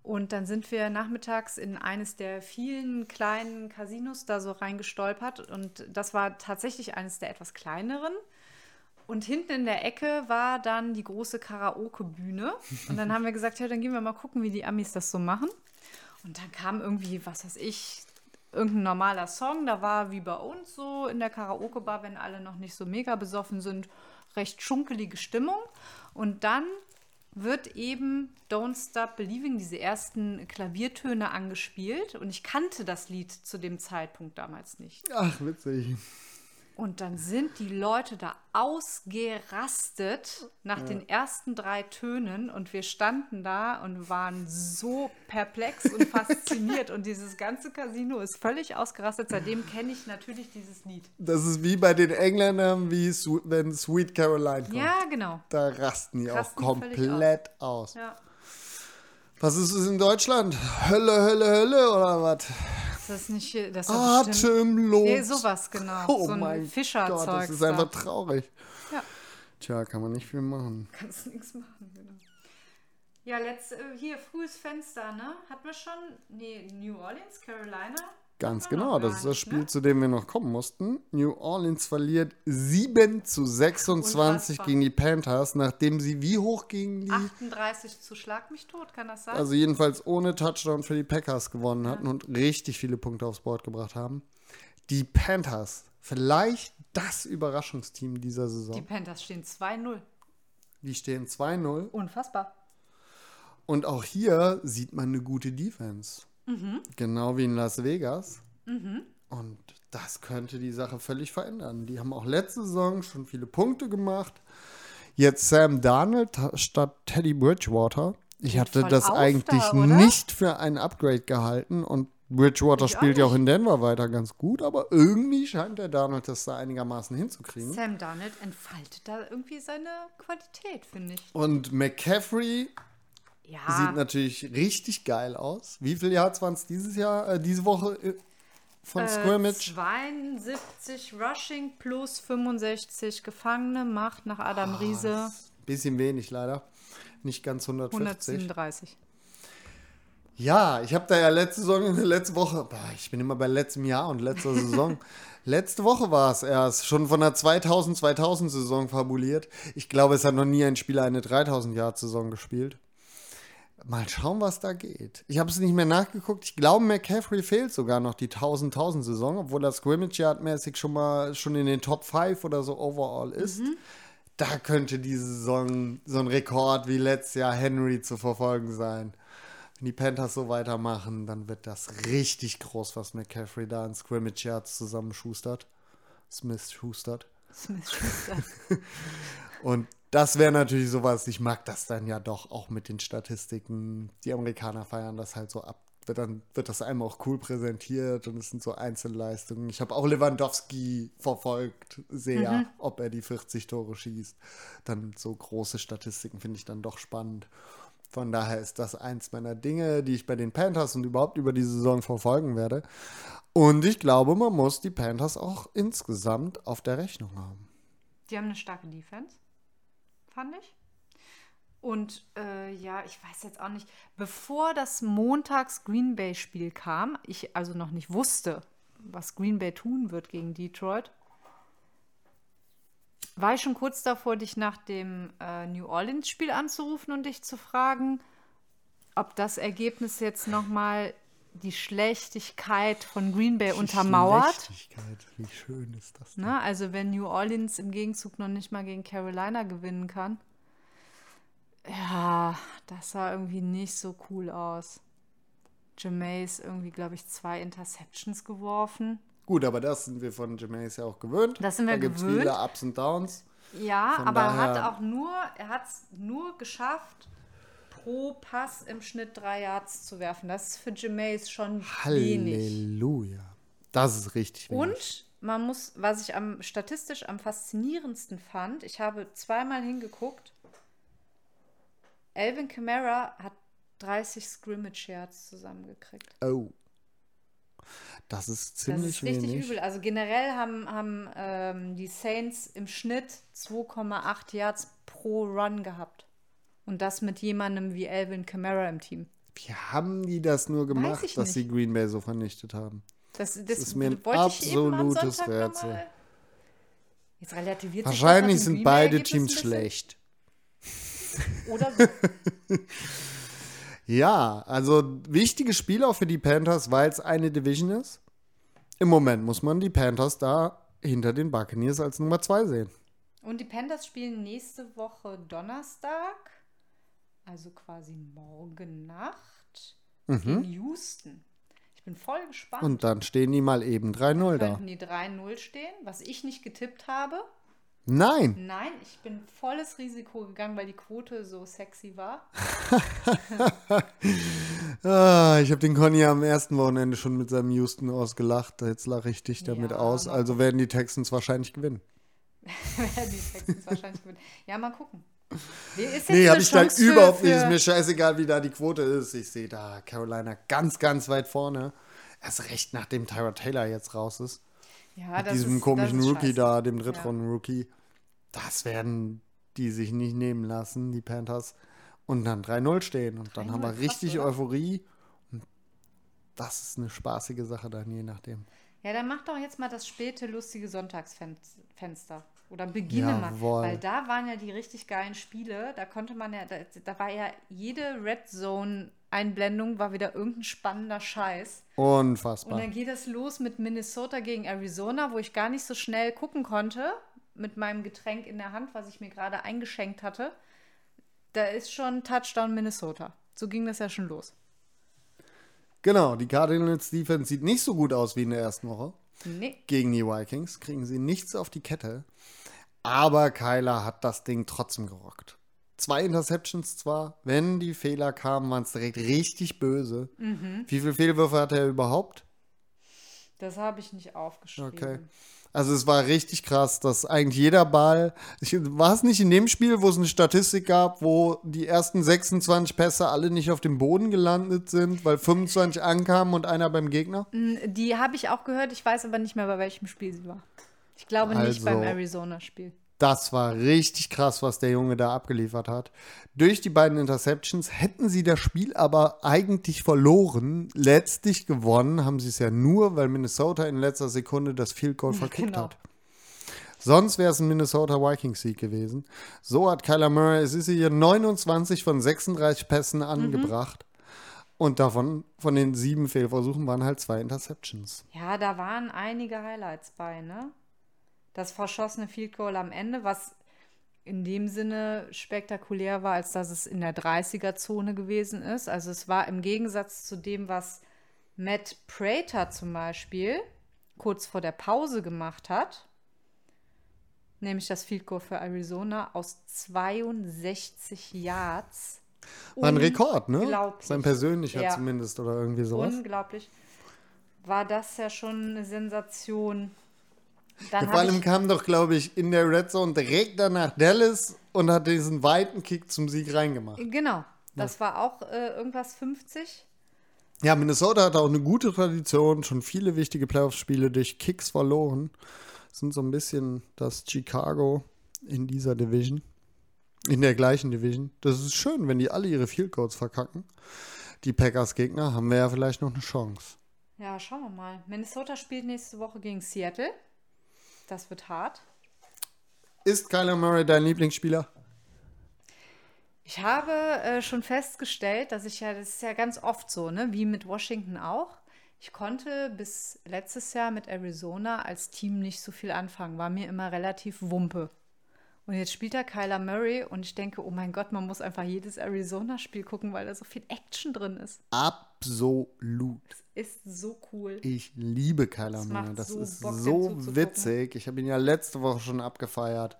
Und dann sind wir nachmittags in eines der vielen kleinen Casinos da so reingestolpert. Und das war tatsächlich eines der etwas kleineren. Und hinten in der Ecke war dann die große Karaoke-Bühne. Und dann haben wir gesagt, ja, dann gehen wir mal gucken, wie die Amis das so machen. Und dann kam irgendwie, was weiß ich, irgendein normaler Song. Da war wie bei uns so in der Karaoke-Bar, wenn alle noch nicht so mega besoffen sind, recht schunkelige Stimmung. Und dann wird eben Don't Stop Believing, diese ersten Klaviertöne angespielt. Und ich kannte das Lied zu dem Zeitpunkt damals nicht. Ach, witzig. Und dann sind die Leute da ausgerastet nach den ersten drei Tönen und wir standen da und waren so perplex und <laughs> fasziniert und dieses ganze Casino ist völlig ausgerastet. Seitdem kenne ich natürlich dieses Lied. Das ist wie bei den Engländern, wie Su- wenn Sweet Caroline kommt. Ja, genau. Da rasten die Rasten auch komplett aus. Ja. Was ist es in Deutschland? Hölle, Hölle, Hölle oder was? Das ist nicht hier, das ist doch bestimmt. Atemlos. Nee, sowas, genau. Oh so ein mein Fischerzeug. Gott, das ist einfach traurig. Ja. Tja, kann man nicht viel machen. Kannst nichts machen, genau. Ja, letzt, äh, hier, frühes Fenster, ne? Hatten wir schon? Nee, New Orleans, Carolina? Ganz genau, das ist das Spiel, ne? zu dem wir noch kommen mussten. New Orleans verliert 7 zu 26 Unfassbar. gegen die Panthers, nachdem sie wie hoch gegen die, 38 zu Schlag mich tot, kann das sein? also jedenfalls ohne Touchdown für die Packers gewonnen hatten und richtig viele Punkte aufs Board gebracht haben. Die Panthers, vielleicht das Überraschungsteam dieser die Saison. Panthers stehen 2-0. Die stehen 2-0 Unfassbar. und auch hier sieht man eine gute Defense. Mhm. Genau wie in Las Vegas. Und das könnte die Sache völlig verändern. Die haben auch letzte Saison schon viele Punkte gemacht. Jetzt Sam Darnold ta- statt Teddy Bridgewater. Ich hatte das eigentlich da, nicht für ein Upgrade gehalten und Bridgewater Ich auch spielt ja auch in Denver weiter ganz gut, aber irgendwie scheint der Darnold das da einigermaßen hinzukriegen. Sam Darnold entfaltet da irgendwie seine Qualität, finde ich. Und McCaffrey Ja, sieht natürlich richtig geil aus. Wie viele Yards waren es dieses Jahr, äh, diese Woche äh, von äh, Scrimmage? 72 Rushing plus 65 Gefangene macht nach Adam Riese Bisschen wenig leider. Nicht ganz 150. 137. Ja, ich habe da ja letzte Saison, letzte Woche, ich bin immer bei letztem Jahr und letzter Saison. <laughs> letzte Woche war es erst, schon von der 2000-2000 Saison fabuliert. Ich glaube, es hat noch nie ein Spieler eine 3000 Jahr Saison gespielt. Mal schauen, was da geht. Ich habe es nicht mehr nachgeguckt. Ich glaube, McCaffrey fehlt sogar noch die 1000-1000 Saison, obwohl er Scrimmage Yard mäßig schon mal schon in den Top 5 oder so overall ist. Da könnte diese Saison so ein Rekord wie letztes Jahr Henry zu verfolgen sein. Wenn die Panthers so weitermachen, dann wird das richtig groß, was McCaffrey da in Scrimmage Yards zusammenschustert. Smith schustert. Smith Schuster. <laughs> Und das wäre natürlich sowas, ich mag das dann ja doch auch mit den Statistiken. Die Amerikaner feiern das halt so ab. Dann wird das einmal auch cool präsentiert und es sind so Einzelleistungen. Ich habe auch Lewandowski verfolgt, sehr, ob er die 40 Tore schießt. Dann so große Statistiken finde ich dann doch spannend. Von daher ist das eins meiner Dinge, die ich bei den Panthers und überhaupt über die Saison verfolgen werde. Und ich glaube, man muss die Panthers auch insgesamt auf der Rechnung haben. Die haben eine starke Defense, fand ich. Und äh, ja, ich weiß jetzt auch nicht, bevor das Montags Green Bay Spiel kam, ich also noch nicht wusste, was Green Bay tun wird gegen Detroit, war ich schon kurz davor, dich nach dem äh, New Orleans Spiel anzurufen und dich zu fragen, ob das Ergebnis jetzt nochmal die Schlechtigkeit von Green Bay untermauert. Schlechtigkeit, Wie schön ist das? denn? Ne? Also wenn New Orleans im Gegenzug noch nicht mal gegen Carolina gewinnen kann. Ja, das sah irgendwie nicht so cool aus. Jameis irgendwie, glaube ich, zwei Interceptions geworfen. Gut, aber das sind wir von Jameis ja auch gewöhnt. Das sind wir da gewöhnt. viele Ups und Downs. Ja, Von aber er hat auch nur, er hat es nur geschafft, pro Pass im Schnitt drei Yards zu werfen. Das ist für Jameis schon wenig. Halleluja. Das ist richtig wenig. Und man muss, was ich am statistisch am faszinierendsten fand, ich habe zweimal hingeguckt. Alvin Kamara hat 30 Scrimmage Yards zusammengekriegt. Oh. Das ist ziemlich das ist richtig wenig. übel. Also generell haben, haben ähm, die Saints im Schnitt 2,8 Yards pro Run gehabt. Und das mit jemandem wie Alvin Kamara im Team. Wie haben die das nur gemacht, dass nicht. sie Green Bay so vernichtet haben? Das, das, ist mir ein absolutes Rätsel. Jetzt relativiert sich Wahrscheinlich das dem sind beide Teams schlecht. <laughs> Oder so. Ja, also wichtiges Spiel auch für die Panthers, weil es eine Division ist. Im Moment muss man die Panthers da hinter den Buccaneers als Nummer 2 sehen. Und die Panthers spielen nächste Woche Donnerstag, also quasi morgen Nacht, in Houston. Ich bin voll gespannt. Mhm. Und dann stehen die mal eben 3-0 da. Könnten die 3-0 stehen, was ich nicht getippt habe. Nein, Nein, ich bin volles Risiko gegangen, weil die Quote so sexy war. <laughs> ah, ich habe den Conny am ersten Wochenende schon mit seinem Houston ausgelacht. Jetzt lache ich dich damit Ja, aus. Also werden die Texans wahrscheinlich gewinnen. <laughs> Werden die Texans wahrscheinlich gewinnen. Ja, mal gucken. Nee, habe ich Chance für- überhaupt nicht. Ist mir scheißegal, wie da die Quote ist. Ich sehe da Carolina ganz, ganz weit vorne. Erst recht, nachdem Tyra Taylor jetzt raus ist. Ja, Mit das diesem ist, komischen das ist Rookie scheiße. da, dem Drittrunden-Rookie. Das werden die sich nicht nehmen lassen, die Panthers. Und dann 3-0 stehen. Und dann 3-0, haben wir krass, richtig oder? Euphorie. Und das ist eine spaßige Sache dann, je nachdem. Ja, dann mach doch jetzt mal das späte, lustige Sonntagsfenster. Oder beginne mal. Jawohl. Weil da waren ja die richtig geilen Spiele. Da konnte man ja, da, da war ja jede Red Zone-Einblendung war wieder irgendein spannender Scheiß. Und Unfassbar. dann geht es los mit Minnesota gegen Arizona, wo ich gar nicht so schnell gucken konnte. Mit meinem Getränk in der Hand, was ich mir gerade eingeschenkt hatte. Da ist schon Touchdown Minnesota. So ging das ja schon los. Genau, die Cardinals Defense sieht nicht so gut aus wie in der ersten Woche. Nee. Gegen die Vikings kriegen sie nichts auf die Kette. Aber Kyler hat das Ding trotzdem gerockt. Zwei Interceptions zwar, wenn die Fehler kamen, waren es direkt richtig böse. Mhm. Wie viele Fehlwürfe hat er überhaupt? Das habe ich nicht aufgeschrieben. Okay. Also es war richtig krass, dass eigentlich jeder Ball, ich, war es nicht in dem Spiel, wo es eine Statistik gab, wo die ersten 26 Pässe alle nicht auf dem Boden gelandet sind, weil 25 ankamen und einer beim Gegner? Die habe ich auch gehört, ich weiß aber nicht mehr, bei welchem Spiel sie war. Ich glaube nicht Also- beim Arizona-Spiel. Das war richtig krass, was der Junge da abgeliefert hat. Durch die beiden Interceptions hätten sie das Spiel aber eigentlich verloren. Letztlich gewonnen haben sie es ja nur, weil Minnesota in letzter Sekunde das Field Goal <laughs> verkickt genau. hat. Sonst wäre es ein Minnesota Vikings Sieg gewesen. So hat Kyler Murray, es ist hier 29 von 36 Pässen angebracht. Und davon, von den sieben Fehlversuchen, waren halt zwei Interceptions. Ja, da waren einige Highlights bei, ne? Das verschossene Field Goal am Ende, was in dem Sinne spektakulär war, als dass es in der 30er-Zone gewesen ist. Also es war im Gegensatz zu dem, was Matt Prater zum Beispiel kurz vor der Pause gemacht hat, nämlich das Field Goal für Arizona aus 62 Yards. War ein Rekord, ne? Sein persönlicher Ja. zumindest oder irgendwie sowas. Unglaublich. War das ja schon eine Sensation. Dann Vor allem kam doch, glaube ich, in der Red Zone direkt danach Dallas und hat diesen weiten Kick zum Sieg reingemacht. genau, das war auch äh, irgendwas 50. Ja, Minnesota hat auch eine gute Tradition, schon viele wichtige Playoff-Spiele durch Kicks verloren. Sind so ein bisschen das Chicago in dieser Division. In der gleichen Division. Das ist schön, wenn die alle ihre Field Goals verkacken. Die Packers-Gegner haben wir ja vielleicht noch eine Chance. Ja, schauen wir mal. Minnesota spielt nächste Woche gegen Seattle. Das wird hart. Ist Kyler Murray dein Lieblingsspieler? Ich habe äh, schon festgestellt, dass ich ja, das ist ja ganz oft so, ne, wie mit Washington auch. Ich konnte bis letztes Jahr mit Arizona als Team nicht so viel anfangen, war mir immer relativ wumpe. Und jetzt spielt da Kyler Murray und ich denke, oh mein Gott, man muss einfach jedes Arizona-Spiel gucken, weil da so viel Action drin ist. Absolut. Ist so cool. Ich liebe Kyler Das Murray. macht Das so ist Bock, so witzig. Ich habe ihn ja letzte Woche schon abgefeiert.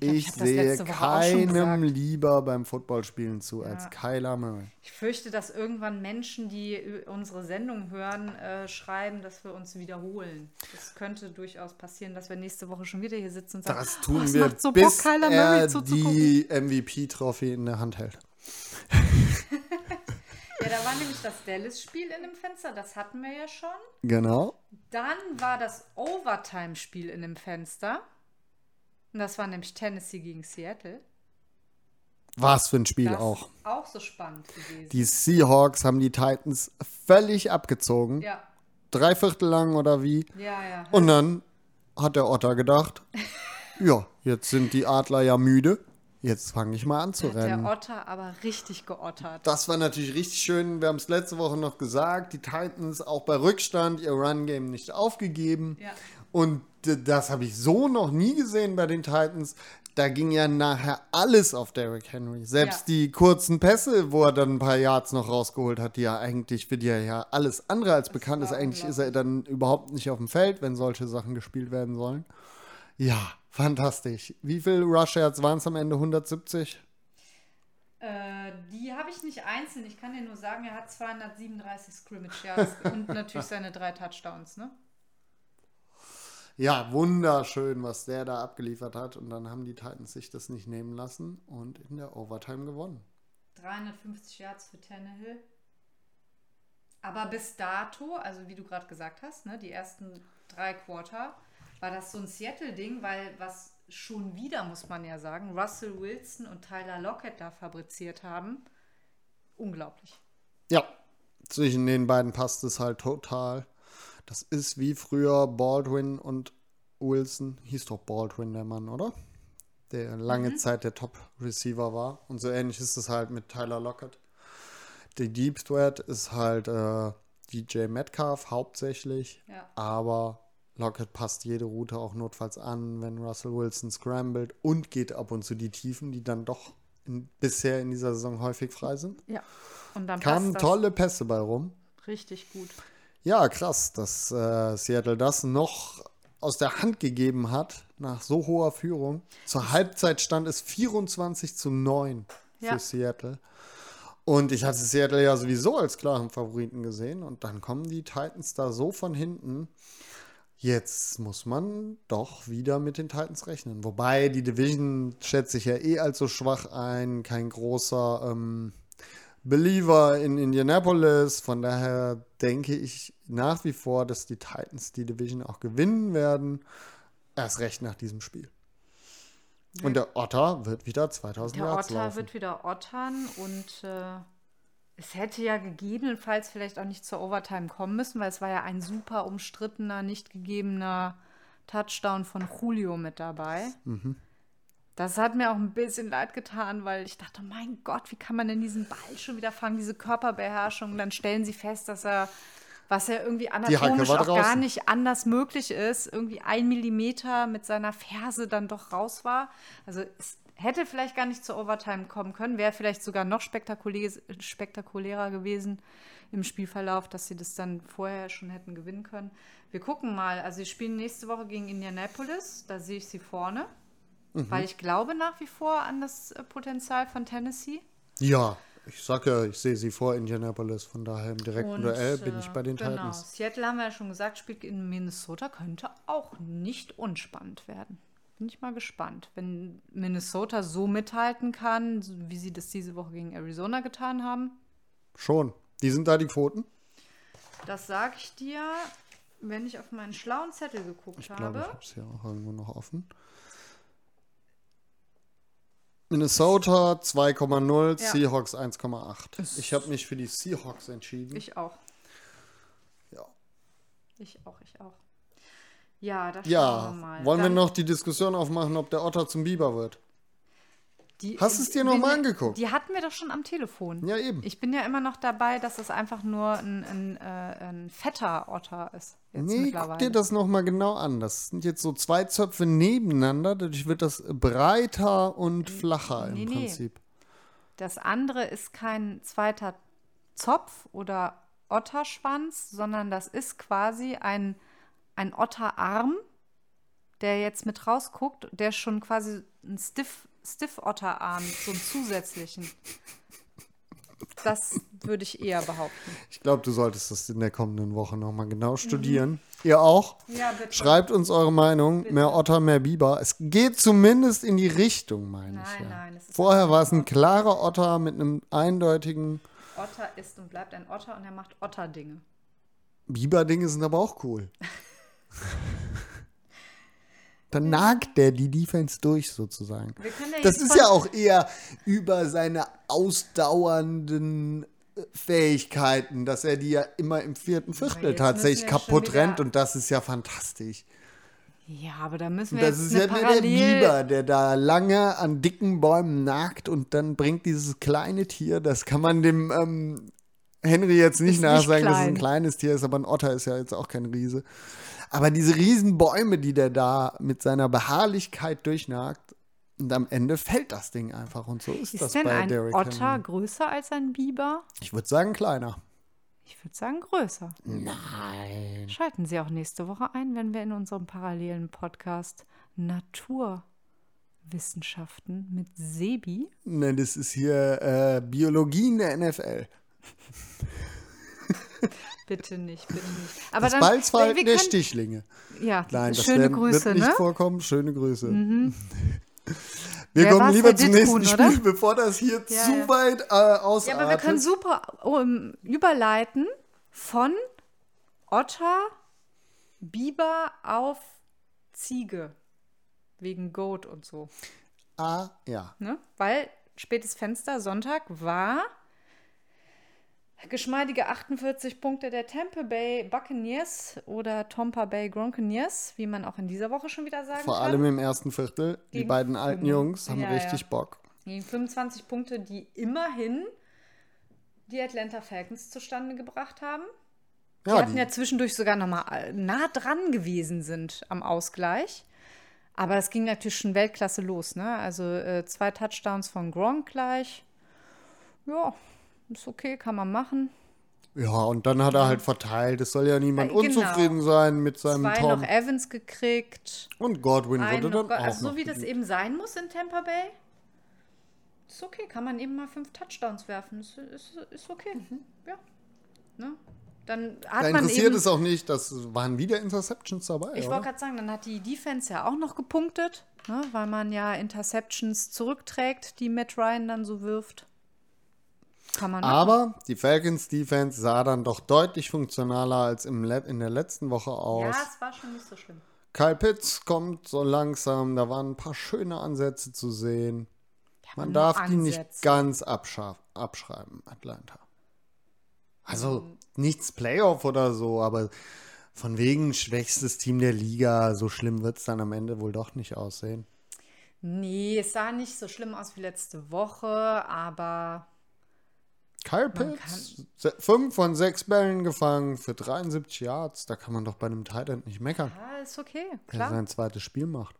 Glaub, Ich, ich das sehe keinem lieber beim Footballspielen zu als Kyler Murray. Ich fürchte, dass irgendwann Menschen, die unsere Sendung hören, äh, schreiben, dass wir uns wiederholen. Das könnte durchaus passieren, dass wir nächste Woche schon wieder hier sitzen und sagen, Das oh, tun es wir, macht so Bock, bis Kyler er Murray zuzugucken. die MVP-Trophy in der Hand hält. <laughs> Ja, da war nämlich das Dallas-Spiel in dem Fenster, das hatten wir ja schon. Genau. Dann war das Overtime-Spiel in dem Fenster. Und das war nämlich Tennessee gegen Seattle. Was für ein Spiel Das auch. auch so spannend gewesen. Die Seahawks haben die Titans völlig abgezogen. ja, Drei Viertel lang oder wie. ja, ja. Und dann hat der Otter gedacht, <laughs> ja, jetzt sind die Adler ja müde. Jetzt fange ich mal an zu Hat der rennen. Otter aber richtig geottert. Das war natürlich richtig schön. Wir haben es letzte Woche noch gesagt. Die Titans auch bei Rückstand ihr Run-Game nicht aufgegeben. Ja. Und das habe ich so noch nie gesehen bei den Titans. Da ging ja nachher alles auf Derrick Henry. Selbst Ja. die kurzen Pässe, wo er dann ein paar Yards noch rausgeholt hat, die ja eigentlich für die ja alles andere als bekannt ist. Eigentlich ist er dann überhaupt nicht auf dem Feld, wenn solche Sachen gespielt werden sollen. Ja, fantastisch. Wie viele Rush Yards waren es am Ende? 170? Äh, die habe ich nicht einzeln. Ich kann dir nur sagen, er hat 237 Scrimmage Yards und natürlich seine drei Touchdowns, ne? Ja, wunderschön, was der da abgeliefert hat. Und dann haben die Titans sich das nicht nehmen lassen und in der Overtime gewonnen. 350 Yards für Tannehill. Aber bis dato, also wie du gerade gesagt hast, ne, die ersten drei Quarter, war das so ein Seattle-Ding, weil was schon wieder, muss man ja sagen, Russell Wilson und Tyler Lockett da fabriziert haben, unglaublich. Ja, zwischen den beiden passt es halt total. Das ist wie früher Baldwin und Wilson. Hieß doch Baldwin der Mann, oder? Der lange Zeit der Top-Receiver war. Und so ähnlich ist es halt mit Tyler Lockett. Die Deep Threat ist halt äh, DJ Metcalf hauptsächlich. Ja. Aber Lockett passt jede Route auch notfalls an, wenn Russell Wilson scrambled und geht ab und zu die Tiefen, die dann doch in, bisher in dieser Saison häufig frei sind. Ja. Und dann Kamen passt das tolle Pässe bei rum. richtig gut. Ja, krass, dass äh, Seattle das noch aus der Hand gegeben hat, nach so hoher Führung. Zur Halbzeit stand es 24 zu 9 für Ja. Seattle. Und ich hatte Seattle ja sowieso als klaren Favoriten gesehen. Und dann kommen die Titans da so von hinten. Jetzt muss man doch wieder mit den Titans rechnen. Wobei die Division schätze ich ja eh als so schwach ein. Kein großer ähm, Believer in Indianapolis. Von daher denke ich nach wie vor, dass die Titans die Division auch gewinnen werden. Erst recht nach diesem Spiel. Und der Otter wird wieder 2000 Der Otter laufen. wird wieder ottern und äh, es hätte ja gegebenenfalls vielleicht auch nicht zur Overtime kommen müssen, weil es war ja ein super umstrittener, nicht gegebener Touchdown von Julio mit dabei. Mhm. Das hat mir auch ein bisschen leid getan, weil ich dachte, mein Gott, wie kann man denn diesen Ball schon wieder fangen, diese Körperbeherrschung? Dann stellen sie fest, dass er, was ja irgendwie anatomisch auch gar draußen. nicht anders möglich ist, irgendwie ein Millimeter mit seiner Ferse dann doch raus war. Also es hätte vielleicht gar nicht zur Overtime kommen können, wäre vielleicht sogar noch spektakulär, spektakulärer gewesen im Spielverlauf, dass sie das dann vorher schon hätten gewinnen können. Wir gucken mal, also sie spielen nächste Woche gegen Indianapolis, da sehe ich sie vorne, Mhm. weil ich glaube nach wie vor an das äh, Potenzial von Tennessee. Ja, ich sag ja, ich sehe sie vor Indianapolis. Von daher im direkten Und, Duell bin äh, ich bei den genau. Titans. Seattle haben wir ja schon gesagt, spielt in Minnesota, könnte auch nicht unspannend werden. Bin ich mal gespannt. Wenn Minnesota so mithalten kann, wie sie das diese Woche gegen Arizona getan haben, Schon. Wie sind da die Quoten? das sage ich dir, wenn ich auf meinen schlauen Zettel geguckt Ich habe. ich habe es hier auch irgendwo noch offen. Minnesota 2,0, Ja. Seahawks 1,8. Ich habe mich für die Seahawks entschieden. Ich auch. ja, Ich auch, ich auch. Ja, da schauen ja. wir mal. wollen wir Dann- noch die Diskussion aufmachen, ob der Otter zum Biber wird? Die, Hast du es dir noch die- mal angeguckt? Die hatten wir doch schon am Telefon. Ja, eben. Ich bin ja immer noch dabei, dass es einfach nur ein, ein, äh, ein fetter Otter ist. Jetzt Nee, guck dir das nochmal genau an. Das sind jetzt so zwei Zöpfe nebeneinander. Dadurch wird das breiter und flacher nee, im nee. Prinzip. Das andere ist kein zweiter Zopf oder Otterschwanz, sondern das ist quasi ein, ein Otterarm, der jetzt mit rausguckt, der schon quasi ein Stiff, Stiff-Otterarm, so einen zusätzlichen. Das würde ich eher behaupten. Ich glaube, du solltest das in der kommenden Woche nochmal genau studieren. Ihr auch? Ja, bitte. Schreibt uns eure Meinung. Mehr Otter, mehr Biber. Es geht zumindest in die Richtung, meine ich. Nein, Ja. nein, ist Vorher war es ein klarer Otter mit einem eindeutigen Otter ist und bleibt ein Otter und er macht Otterdinge. Biber-Dinge sind aber auch cool. <laughs> Dann nagt der die Defense durch sozusagen. Ja Das ist ja auch eher über seine ausdauernden äh, Fähigkeiten, dass er die ja immer im vierten Viertel tatsächlich kaputt rennt und das ist ja fantastisch. Ja, aber da müssen wir das jetzt ist ja nur der Parallel... Biber, der da lange an dicken Bäumen nagt und dann bringt dieses kleine Tier, das kann man dem ähm, Henry jetzt nicht nachsagen, dass es ein klein. kleines Tier ist, aber ein Otter ist ja jetzt auch kein Riese. Aber diese riesen Bäume, die der da mit seiner Beharrlichkeit durchnagt, und am Ende fällt das Ding einfach und so ist, das Ist denn bei ein Derrick Otter Henry. größer als ein Biber? Ich würde sagen kleiner. Ich würde sagen größer. Nein. Schalten Sie auch nächste Woche ein, wenn wir in unserem parallelen Podcast Naturwissenschaften mit Sebi. Nein, das ist hier äh, Biologie in der NFL. <laughs> Bitte nicht, bitte nicht. Aber Das dann, Balzverhalten wir der können- Stichlinge. Ja, Nein, das schöne werden, Grüße, wird nicht ne? vorkommen. Schöne Grüße. <laughs> Wir Wer kommen lieber zum Dittkuhn, nächsten oder? Spiel, bevor das hier Ja, zu ja. weit äh, ausartet. Ja, aber wir können super um, überleiten von Otter, Biber auf Ziege. Wegen Goat und so. Ah, ja. Ne? Weil spätes Fenster, Sonntag, war geschmeidige 48 Punkte der Tampa Bay Buccaneers oder Tampa Bay Gronkaneers, wie man auch in dieser Woche schon wieder sagen Vor kann. allem im ersten Viertel. Die Gegen beiden alten. Jungs haben Ja, richtig ja. Bock. Gegen 25 Punkte, die immerhin die Atlanta Falcons zustande gebracht haben. Die Ja, hatten die, ja zwischendurch sogar noch mal nah dran gewesen sind am Ausgleich. Aber es ging natürlich schon Weltklasse los, ne? Also äh, zwei Touchdowns von Gronk gleich. Ja, ist okay, kann man machen. ja, und dann hat er halt verteilt. Es soll ja niemand Äh, genau. unzufrieden sein mit seinem Zwei Tom. noch Evans gekriegt. Und Godwin Ein wurde dann auch also so wie das eben sein muss in Tampa Bay. Ist okay, kann man eben mal fünf Touchdowns werfen. Ist, ist, ist okay. Ja. Ne? Dann hat Da man interessiert eben, es auch nicht, das waren wieder Interceptions dabei, Ich wollte gerade sagen, dann hat die Defense ja auch noch gepunktet, ne, weil man ja Interceptions zurückträgt, die Matt Ryan dann so wirft. Kann man machen. Aber die Falcons Defense sah dann doch deutlich funktionaler als im in der letzten Woche aus. Ja, es war schon nicht so schlimm. Kyle Pitts kommt so langsam, da waren ein paar schöne Ansätze zu sehen. Man nur darf die nicht Ansätze. ganz abschreiben, Atlanta. Also Mhm. nichts Playoff oder so, aber von wegen schwächstes Team der Liga, so schlimm wird es dann am Ende wohl doch nicht aussehen. Nee, es sah nicht so schlimm aus wie letzte Woche, aber Kyle Pitts, se- fünf von sechs Bällen gefangen für 73 Yards, da kann man doch bei einem Tight End nicht meckern, ja, ist okay, wenn er klar. sein zweites Spiel macht.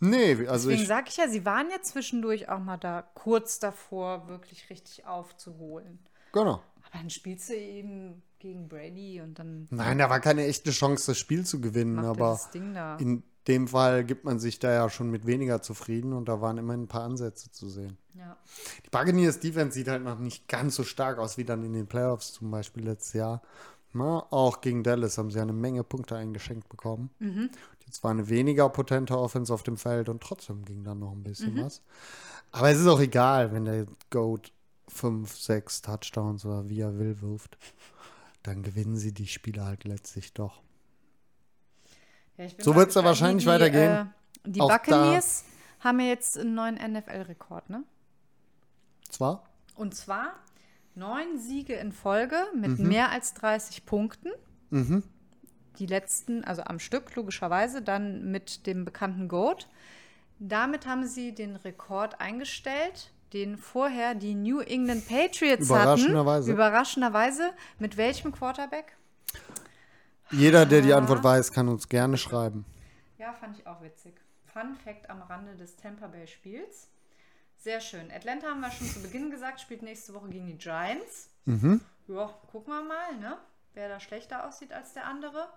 Nee, also Deswegen ich, sage ich ja, sie waren ja zwischendurch auch mal da kurz davor, wirklich richtig aufzuholen. genau. Aber dann spielst du eben gegen Brady und dann Nein, da war keine echte Chance, das Spiel zu gewinnen, macht er aber das Ding da. in dem Fall gibt man sich da ja schon mit weniger zufrieden und da waren immerhin ein paar Ansätze zu sehen. Ja. Die Buccaneers Defense sieht halt noch nicht ganz so stark aus wie dann in den Playoffs zum Beispiel letztes Jahr. Na, auch gegen Dallas haben sie eine Menge Punkte eingeschenkt bekommen. Jetzt war eine weniger potente Offense auf dem Feld und trotzdem ging dann noch ein bisschen was. Aber es ist auch egal, wenn der Goat fünf, sechs Touchdowns oder wie er will wirft. Dann gewinnen sie die Spiele halt letztlich doch. Ja, So mal wird's ja wahrscheinlich die, weitergehen. Äh, die Buccaneers haben ja jetzt einen neuen NFL-Rekord, ne? Zwar Und zwar neun Siege in Folge mit Mhm. mehr als 30 Punkten. Die letzten, also am Stück, logischerweise, dann mit dem bekannten Goat. Damit haben sie den Rekord eingestellt, den vorher die New England Patriots hatten. Überraschenderweise. Überraschenderweise. Mit welchem Quarterback? Jeder, der die Antwort weiß, kann uns gerne schreiben. Ja, fand ich auch witzig. Fun Fact am Rande des Tampa Bay Spiels. Sehr schön. Atlanta haben wir schon zu Beginn gesagt, spielt nächste Woche gegen die Giants. Ja, gucken wir mal, ne? wer da schlechter aussieht als der andere.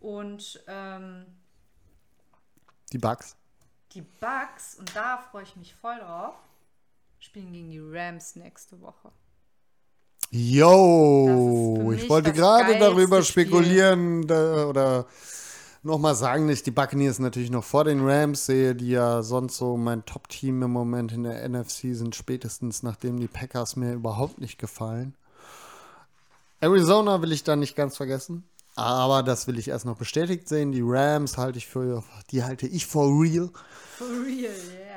Und ähm, Die Bugs. die Bucks, und da freue ich mich voll drauf, spielen gegen die Rams nächste Woche. Yo, ich wollte gerade darüber spekulieren da, oder nochmal sagen, dass ich die Buccaneers natürlich noch vor den Rams sehe, die ja sonst so mein Top-Team im Moment in der NFC sind, spätestens nachdem die Packers mir überhaupt nicht gefallen. Arizona will ich da nicht ganz vergessen, aber das will ich erst noch bestätigt sehen. Die Rams halte ich für, die halte ich for real. For real,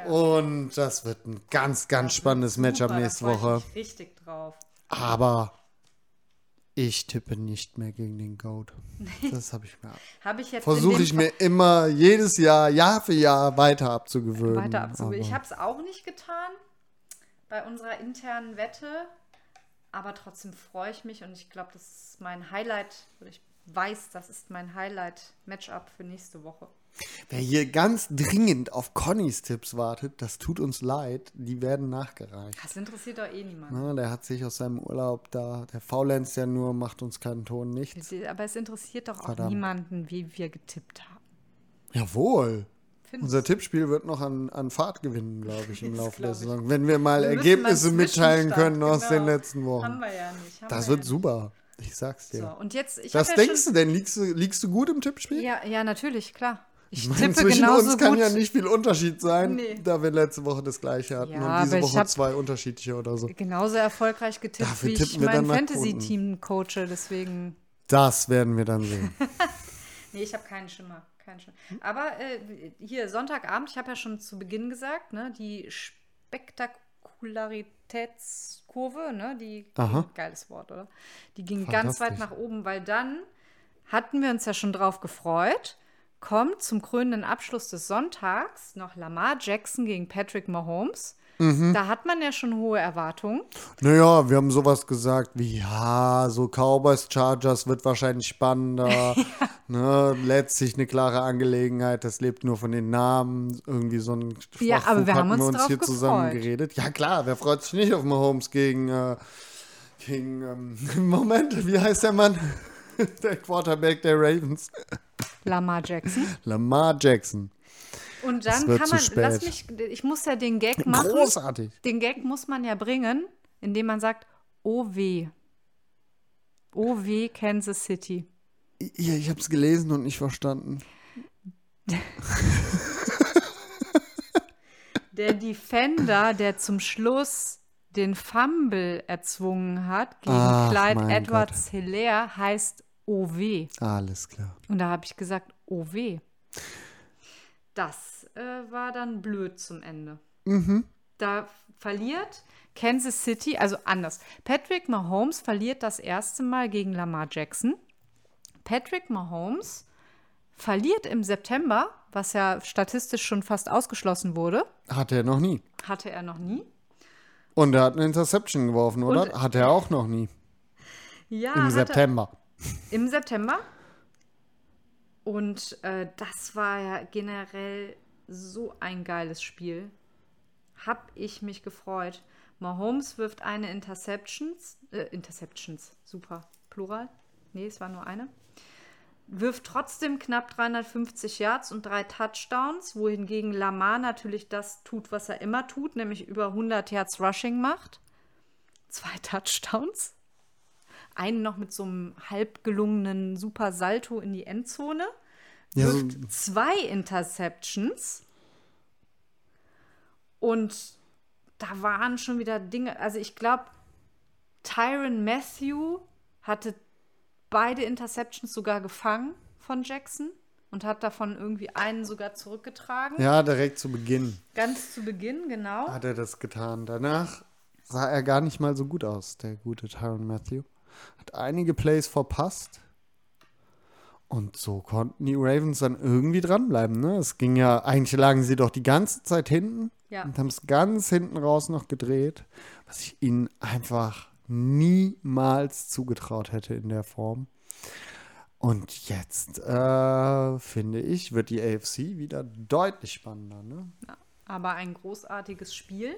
yeah. Und das wird ein ganz, ganz spannendes Matchup nächste ich Woche. mich Richtig drauf. Aber ich tippe nicht mehr gegen den Goat. Das habe ich mir <laughs> Habe ich jetzt in versuche ich mir immer jedes Jahr, Jahr für Jahr weiter abzugewöhnen. weiter abzugeben. Ich habe es auch nicht getan bei unserer internen Wette, aber trotzdem freue ich mich und ich glaube, das ist mein Highlight. Oder ich weiß, das ist mein Highlight-Matchup für nächste Woche. Wer hier ganz dringend auf Connys Tipps wartet, das tut uns leid. Die werden nachgereicht. Das interessiert doch eh niemand. Na, der hat sich aus seinem Urlaub da, der faulenzt ja nur, macht uns keinen Ton, nichts. Aber es interessiert doch auch Verdammt. niemanden, wie wir getippt haben. Jawohl. Findest Unser Tippspiel wird noch an, an Fahrt gewinnen, glaube ich, im Laufe der Saison. Wenn wir mal Wir Ergebnisse mitteilen können aus den genau. letzten Haben Wochen. wir ja nicht. Haben Das wir wird ja super. Ich sag's dir. So, und jetzt, ich Was ja denkst du denn? Liegst du, liegst du gut im Tippspiel? Ja, ja, natürlich, klar. Ich Ich meine, tippe zwischen genauso uns kann gut. ja nicht viel Unterschied sein, Nee. da wir letzte Woche das gleiche hatten Ja, und diese Woche zwei unterschiedliche oder so. genauso erfolgreich getippt, Dafür wie ich mein Fantasy-Team coache. Deswegen, Das werden wir dann sehen. <laughs> nee, ich habe keinen Schimmer. Keinen Schimmer. Aber äh, hier, Sonntagabend, ich habe ja schon zu Beginn gesagt, ne, die Spektakularitätskurve, ne, die, Aha. geiles Wort, oder? Die ging ganz weit nach oben, weil dann hatten wir uns ja schon drauf gefreut, kommt zum krönenden Abschluss des Sonntags noch Lamar Jackson gegen Patrick Mahomes. Mhm. Da hat man ja schon hohe Erwartungen. Naja, wir haben sowas gesagt wie, ja, so Cowboys Chargers wird wahrscheinlich spannender. <laughs> ne, letztlich eine klare Angelegenheit, das lebt nur von den Namen. Irgendwie so ein Ja, Schwachfug aber wir haben uns drauf hier gefreut. zusammen geredet. Ja klar, wer freut sich nicht auf Mahomes gegen, äh, gegen ähm, <laughs> Moment, wie heißt der Mann? <laughs> der Quarterback der Ravens. Lamar Jackson. <laughs> Lamar Jackson. Und dann kann man, lass mich, ich muss ja den Gag machen. Großartig. Den Gag muss man ja bringen, indem man sagt, oh weh. Oh weh, Kansas City. Ja, ich habe es gelesen und nicht verstanden. <laughs> Der Defender, der zum Schluss den Fumble erzwungen hat gegen Ach, Clyde Edwards Hilaire, heißt oh weh. Alles klar. Und da habe ich gesagt, oh weh. Das äh, war dann blöd zum Ende. Da verliert Kansas City, also anders. Patrick Mahomes verliert das erste Mal gegen Lamar Jackson. Patrick Mahomes verliert im September, was ja statistisch schon fast ausgeschlossen wurde. Hatte er noch nie. Hatte er noch nie. Und er hat eine Interception geworfen, oder? Und- Hat er auch noch nie. Ja, Im September. Im September. Und äh, das war ja generell so ein geiles Spiel. Hab ich mich gefreut. Mahomes wirft eine Interceptions, äh, Interceptions, super, Plural. Nee, es war nur eine. Wirft trotzdem knapp 350 Yards und drei Touchdowns, wohingegen Lamar natürlich das tut, was er immer tut, nämlich über 100 Yards Rushing macht. Zwei Touchdowns. Einen noch mit so einem halb gelungenen super Salto in die Endzone. Ja, so- zwei Interceptions. Und da waren schon wieder Dinge. Also ich glaube, Tyron Matthew hatte beide Interceptions sogar gefangen von Jackson und hat davon irgendwie einen sogar zurückgetragen. Ja, direkt zu Beginn Ganz zu Beginn, genau. hat er das getan. Danach sah er gar nicht mal so gut aus, der gute Tyron Matthew. Hat einige Plays verpasst. Und so konnten die Ravens dann irgendwie dranbleiben. Ne? Es ging ja, eigentlich lagen sie doch die ganze Zeit hinten Ja. und haben es ganz hinten raus noch gedreht, was ich ihnen einfach niemals zugetraut hätte in der Form. Und jetzt, äh, finde ich, wird die AFC wieder deutlich spannender. Ne? aber ein großartiges Spiel.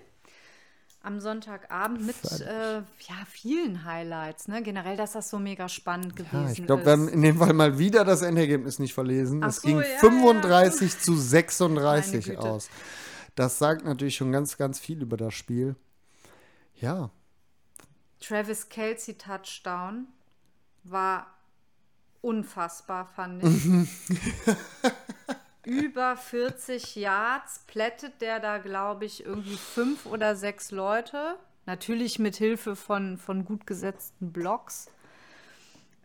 Am Sonntagabend mit äh, ja, vielen Highlights. Ne? Generell, dass das so mega spannend gewesen Ja, ich glaube, ist. wir haben in dem Fall mal wieder das Endergebnis nicht verlesen. Ach es so, ging ja, 35 zu Meine 36 Güte. aus. Das sagt natürlich schon ganz, ganz viel über das Spiel. Ja, Travis Kelsey Touchdown war unfassbar, fand ich. <laughs> Über 40 Yards plättet der da, glaube ich, irgendwie fünf oder sechs Leute. Natürlich mit Hilfe von, von gut gesetzten Blocks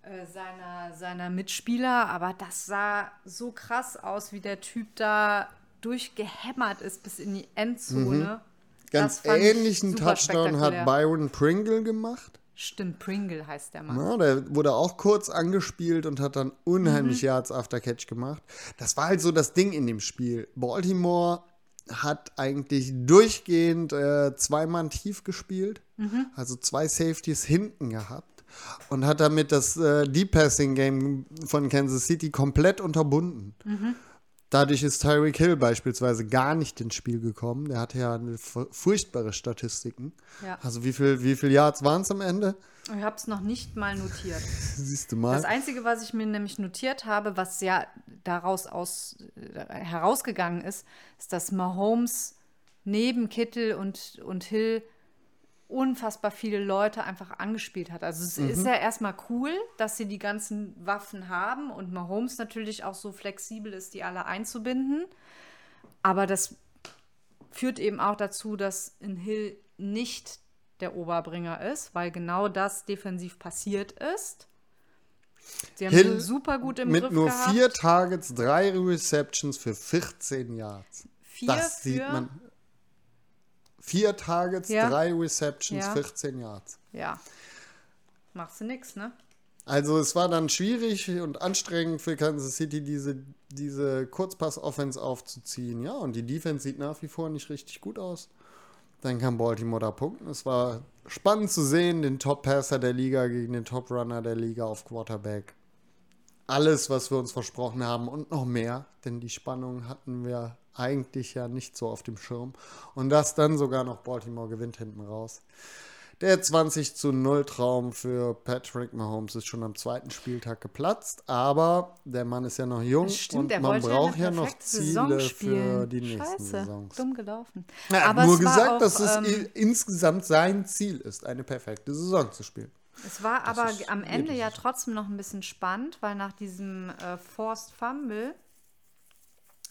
äh, seiner, seiner Mitspieler. Aber das sah so krass aus, wie der Typ da durchgehämmert ist bis in die Endzone. Ganz fand ich ähnlichen Touchdown hat. Byron Pringle gemacht. Stimmt, Pringle heißt der Mann. Ja, der wurde auch kurz angespielt und hat dann Mhm. unheimlich Yards after Catch gemacht. Das war halt so das Ding in dem Spiel. Baltimore hat eigentlich durchgehend äh, zwei Mann tief gespielt, Mhm. also zwei Safeties hinten gehabt und hat damit das äh, Deep Passing Game von Kansas City komplett unterbunden. Mhm. Dadurch ist Tyreek Hill beispielsweise gar nicht ins Spiel gekommen. Der hatte ja furchtbare Statistiken. Ja. Also wie viel, wie viel Yards waren es am Ende? Ich habe es noch nicht mal notiert. <laughs> Siehst du mal. Das Einzige, was ich mir nämlich notiert habe, was ja daraus aus, äh, herausgegangen ist, ist, dass Mahomes neben Kittel und, und Hill unfassbar viele Leute einfach angespielt hat. Also es ist ja erstmal cool, dass sie die ganzen Waffen haben und Mahomes natürlich auch so flexibel ist, die alle einzubinden. Aber das führt eben auch dazu, dass in Hill nicht der Oberbringer ist, weil genau das defensiv passiert ist. Sie haben Hill ihn super gut im mit Griff nur gehabt. vier Targets, drei Receptions für 14 Yards. Vier das sieht man. Vier Targets, Ja. drei Receptions, Ja. 14 Yards. Ja. Machst du nix, ne? Also es war dann schwierig und anstrengend für Kansas City, diese, diese Kurzpass-Offense aufzuziehen. Ja, und die Defense sieht nach wie vor nicht richtig gut aus. Dann kann Baltimore da punkten. Es war spannend zu sehen, den Top-Passer der Liga gegen den Top-Runner der Liga auf Quarterback. Alles, was wir uns versprochen haben und noch mehr, denn die Spannung hatten wir eigentlich ja nicht so auf dem Schirm. Und das dann sogar noch Baltimore gewinnt hinten raus. Der 20 zu 0 Traum für Patrick Mahomes ist schon am zweiten Spieltag geplatzt, aber der Mann ist ja noch jung Stimmt, und man braucht ja, noch Ziele für die nächsten Scheiße, Saisons. dumm gelaufen. Er hat Aber nur gesagt, auch, dass es ähm, insgesamt sein Ziel ist, eine perfekte Saison zu spielen. Es war aber ist am Ende ja trotzdem noch ein bisschen spannend, weil nach diesem äh, Forced Fumble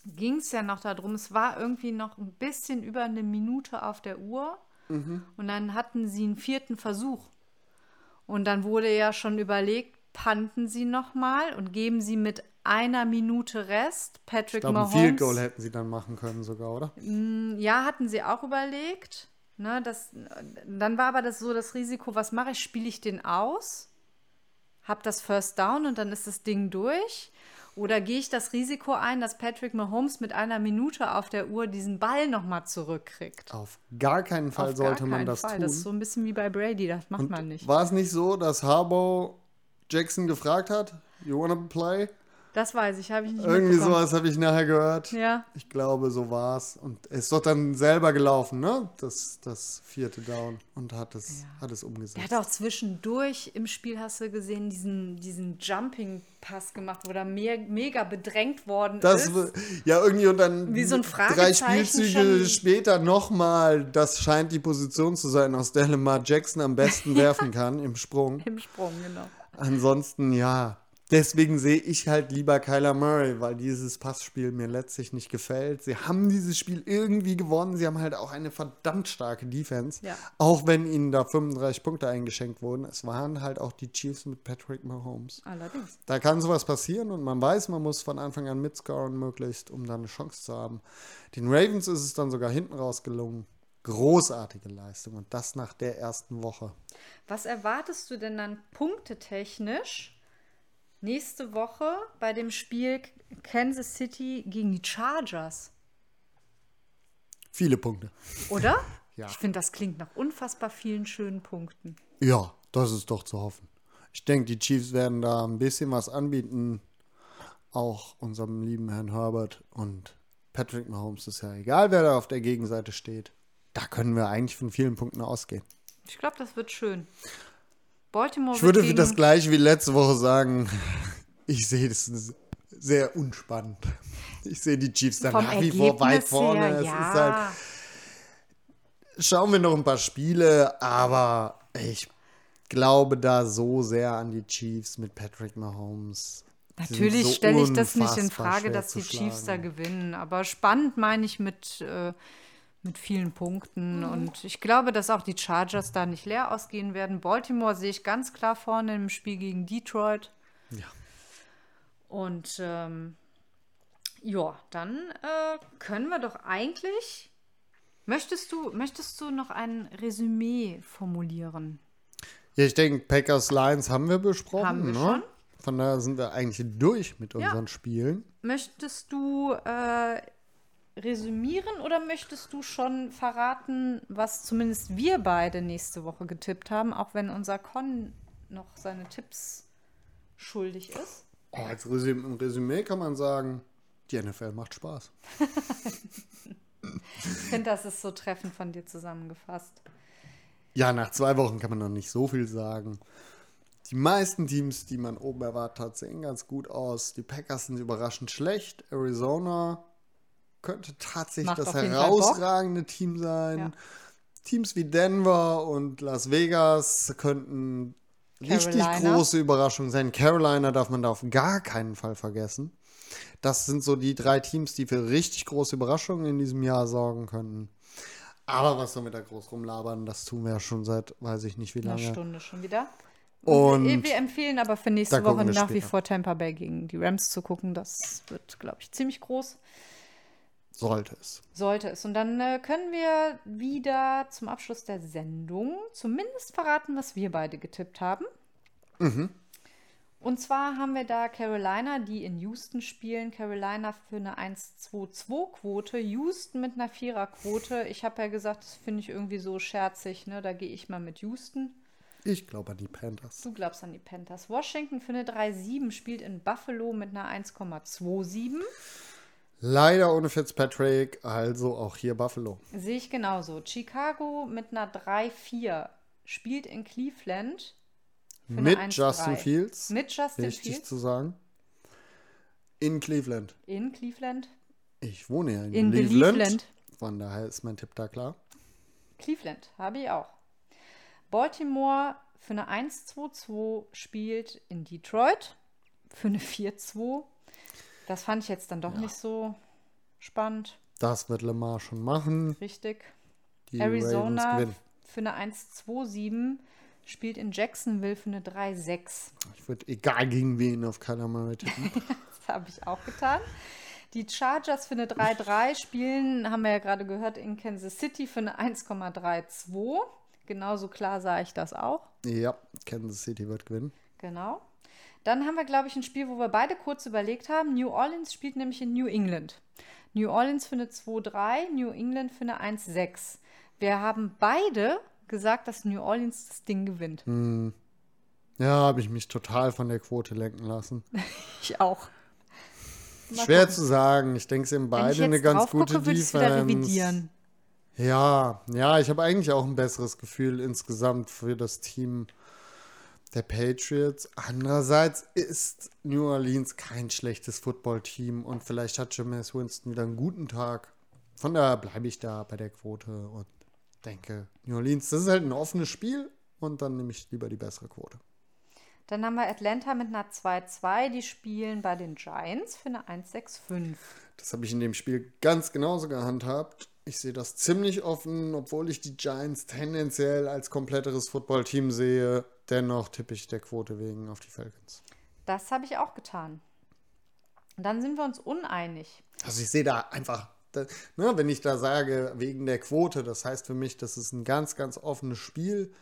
ging es ja noch darum, es war irgendwie noch ein bisschen über eine Minute auf der Uhr und dann hatten sie einen vierten Versuch. Und dann wurde ja schon überlegt, panten sie nochmal und geben sie mit einer Minute Rest Patrick Ich glaube, ein Mahomes. Field Goal hätten sie dann machen können sogar, oder? Ja, hatten sie auch überlegt. Ne, das, dann war aber das so das Risiko, was mache ich? Spiele ich den aus? Hab das First Down und dann ist das Ding durch? Oder gehe ich das Risiko ein, dass Patrick Mahomes mit einer Minute auf der Uhr diesen Ball nochmal zurückkriegt? Auf gar keinen Fall Auf sollte gar man keinen das Fall. tun. Das ist so ein bisschen wie bei Brady, das macht Und man nicht. War es nicht so, dass Harbaugh Jackson gefragt hat, you wanna play? Das weiß ich, habe ich nicht Irgendwie sowas habe ich nachher gehört. Ja, Ich glaube, so war es. Und er ist doch dann selber gelaufen, ne? Das, das vierte Down und hat es, hat es umgesetzt. hat auch zwischendurch im Spiel, hast du gesehen, diesen, diesen Jumping-Pass gemacht, wo er me mega bedrängt worden Das, ist. ja, irgendwie und dann Wie so ein drei Spielzüge später nochmal, das scheint die Position zu sein, aus der Lamar Jackson am besten <laughs> werfen kann im Sprung. Im Sprung, genau. Ansonsten, ja, deswegen sehe ich halt lieber Kyler Murray, weil dieses Passspiel mir letztlich nicht gefällt. Sie haben dieses Spiel irgendwie gewonnen. Sie haben halt auch eine verdammt starke Defense. Ja. Auch wenn ihnen da 35 Punkte eingeschenkt wurden. Es waren halt auch die Chiefs mit Patrick Mahomes. Allerdings. Da kann sowas passieren und man weiß, man muss von Anfang an mitscoren möglichst, um da eine Chance zu haben. Den Ravens ist es dann sogar hinten raus gelungen. Großartige Leistung und das nach der ersten Woche. Was erwartest du denn dann punktetechnisch nächste Woche bei dem Spiel Kansas City gegen die Chargers? Viele Punkte. Oder? <laughs> Ja. Ich finde, das klingt nach unfassbar vielen schönen Punkten. Ja, das ist doch zu hoffen. Ich denke, die Chiefs werden da ein bisschen was anbieten. Auch unserem lieben Herrn Herbert und Patrick Mahomes ist ja egal, wer da auf der Gegenseite steht. Da können wir eigentlich von vielen Punkten ausgehen. Ich glaube, das wird schön. Baltimore Ich würde das gleiche wie letzte Woche sagen, ich sehe das sehr unspannend. Ich sehe die Chiefs dann vom nach wie vor weit vorne. her, es ja. ist halt, schauen wir noch ein paar Spiele, aber ich glaube da so sehr an die Chiefs mit Patrick Mahomes. Natürlich so stelle ich das nicht in Frage, dass die Chiefs da gewinnen. Aber spannend meine ich mit, äh, mit vielen Punkten. Mhm. Und ich glaube, dass auch die Chargers da nicht leer ausgehen werden. Baltimore sehe ich ganz klar vorne im Spiel gegen Detroit. Ja. Und ähm, Ja, dann äh, können wir doch eigentlich. Möchtest du, möchtest du noch ein Resümee formulieren? Ja, ich denke, Packers Lions haben wir besprochen. Haben wir ne? schon. Von daher sind wir eigentlich durch mit Ja. unseren Spielen. Möchtest du äh, resümieren oder möchtest du schon verraten, was zumindest wir beide nächste Woche getippt haben, auch wenn unser Con noch seine Tipps schuldig ist? Oh, als Resüm im Resümee kann man sagen, die NFL macht Spaß. Ich finde, das ist so treffend von dir zusammengefasst. Ja, nach zwei Wochen kann man noch nicht so viel sagen. Die meisten Teams, die man oben erwartet hat, sehen ganz gut aus. Die Packers sind überraschend schlecht. Arizona könnte tatsächlich Macht das herausragende Team sein. Ja. Teams wie Denver und Las Vegas könnten richtig Carolina. große Überraschungen sein. Carolina darf man da auf gar keinen Fall vergessen. Das sind so die drei Teams, die für richtig große Überraschungen in diesem Jahr sorgen könnten. Aber was soll wir da groß rumlabern? Das tun wir ja schon seit, weiß ich nicht wie Eine lange. Stunde schon wieder. Und wir, wir empfehlen aber für nächste Woche nach wie später. vor Tampa Bay gegen die Rams zu gucken. Das wird, glaube ich, ziemlich groß. Sollte es. Sollte es. Und dann äh, können wir wieder zum Abschluss der Sendung zumindest verraten, was wir beide getippt haben. Und zwar haben wir da Carolina, die in Houston spielen. Carolina für eine 1-2-2-Quote. Houston mit einer Vierer-Quote. Ich habe ja gesagt, das finde ich irgendwie so scherzig. Ne? Da gehe ich mal mit Houston. Ich glaube an die Panthers. Du glaubst an die Panthers. Washington für eine 3-7 spielt in Buffalo mit einer 1,27. Leider ohne Fitzpatrick, also auch hier Buffalo. Sehe ich genauso. Chicago mit einer 3-4 spielt in Cleveland. Mit 1-3. Justin Fields. Mit Justin Wichtig Fields zu sagen. In Cleveland. in Cleveland. Ich wohne ja in, In Cleveland. Cleveland. Von daher ist mein Tipp da klar. Cleveland habe ich auch. Baltimore für eine 1-2-2 spielt in Detroit für eine 4-2. Das fand ich jetzt dann doch nicht so spannend. Das wird Lamar schon machen. Richtig. Die Arizona für eine 1-2-7 spielt in Jacksonville für eine 3-6. Ich würde egal gegen wen auf keiner Mal tippen. <laughs> Das habe ich auch getan. Die Chargers für eine 3-3 spielen, haben wir ja gerade gehört, in Kansas City für eine 1,32. Genauso klar sah ich das auch. ja, Kansas City wird gewinnen. Genau. Dann haben wir, glaube ich, ein Spiel, wo wir beide kurz überlegt haben. New Orleans spielt nämlich in New England. New Orleans für eine 2-3, New England für eine 1-6. Wir haben beide gesagt, dass New Orleans das Ding gewinnt. Ja, habe ich mich total von der Quote lenken lassen. <laughs> Ich auch. Mal Schwer gucken. zu sagen. Ich denke, sie haben beide eine ganz gute gucke, Defense. revidieren. Ja, ja, ich habe eigentlich auch ein besseres Gefühl insgesamt für das Team der Patriots. Andererseits ist New Orleans kein schlechtes Footballteam und vielleicht hat Jameis Winston wieder einen guten Tag. Von daher bleibe ich da bei der Quote und denke, New Orleans, das ist halt ein offenes Spiel und dann nehme ich lieber die bessere Quote. Dann haben wir Atlanta mit einer 2-2. Die spielen bei den Giants für eine 1-6-5. Das habe ich in dem Spiel ganz genauso gehandhabt. Ich sehe das ziemlich offen, obwohl ich die Giants tendenziell als kompletteres Footballteam sehe. Dennoch tippe ich der Quote wegen auf die Falcons. Das habe ich auch getan. Und dann sind wir uns uneinig. Also ich sehe da einfach, ne, wenn ich da sage, wegen der Quote, das heißt für mich, das ist ein ganz, ganz offenes Spiel,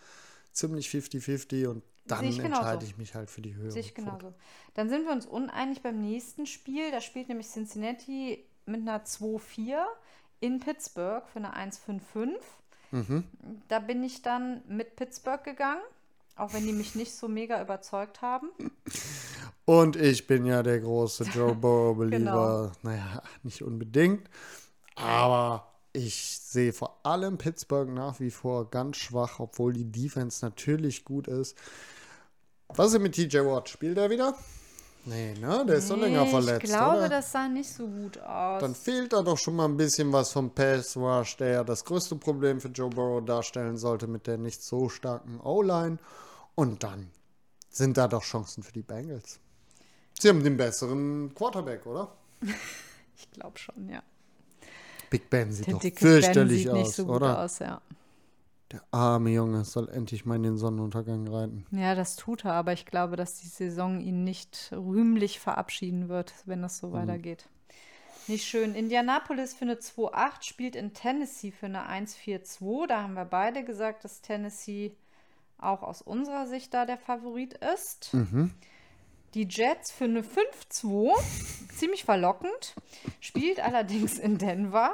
ziemlich 50-50 und dann ich entscheide ich mich halt für die höhere Sehe ich Quote. genauso. Dann sind wir uns uneinig beim nächsten Spiel. Da spielt nämlich Cincinnati mit einer 2-4 in Pittsburgh für eine 1-5-5. Mhm. Da bin ich dann mit Pittsburgh gegangen, auch wenn die mich nicht so mega überzeugt haben. Und ich bin ja der große <laughs> Joe Burrow-Belieber. Genau. Naja, nicht unbedingt. Aber ich sehe vor allem Pittsburgh nach wie vor ganz schwach, obwohl die Defense natürlich gut ist. Was ist mit TJ Watt? Spielt er wieder? Nee, ne? Der ist doch länger Nee, verletzt, Ich glaube, oder? das sah nicht so gut aus. Dann fehlt da doch schon mal ein bisschen was vom Pass Rush, der ja das größte Problem für Joe Burrow darstellen sollte mit der nicht so starken O-Line. Und dann sind da doch Chancen für die Bengals. Sie haben den besseren Quarterback, oder? <laughs> ich glaube schon, ja. Big Ben sieht Der doch dicke Ben fürchterlich sieht aus, nicht so gut oder? aus, ja. Der arme Junge soll endlich mal in den Sonnenuntergang reiten. Ja, das tut er, aber ich glaube, dass die Saison ihn nicht rühmlich verabschieden wird, wenn das Mhm. so weitergeht. Nicht schön. Indianapolis für eine 2-8, spielt in Tennessee für eine 1-4-2. Da haben wir beide gesagt, dass Tennessee auch aus unserer Sicht da der Favorit ist. Die Jets für eine 5-2, ziemlich verlockend, spielt allerdings in Denver.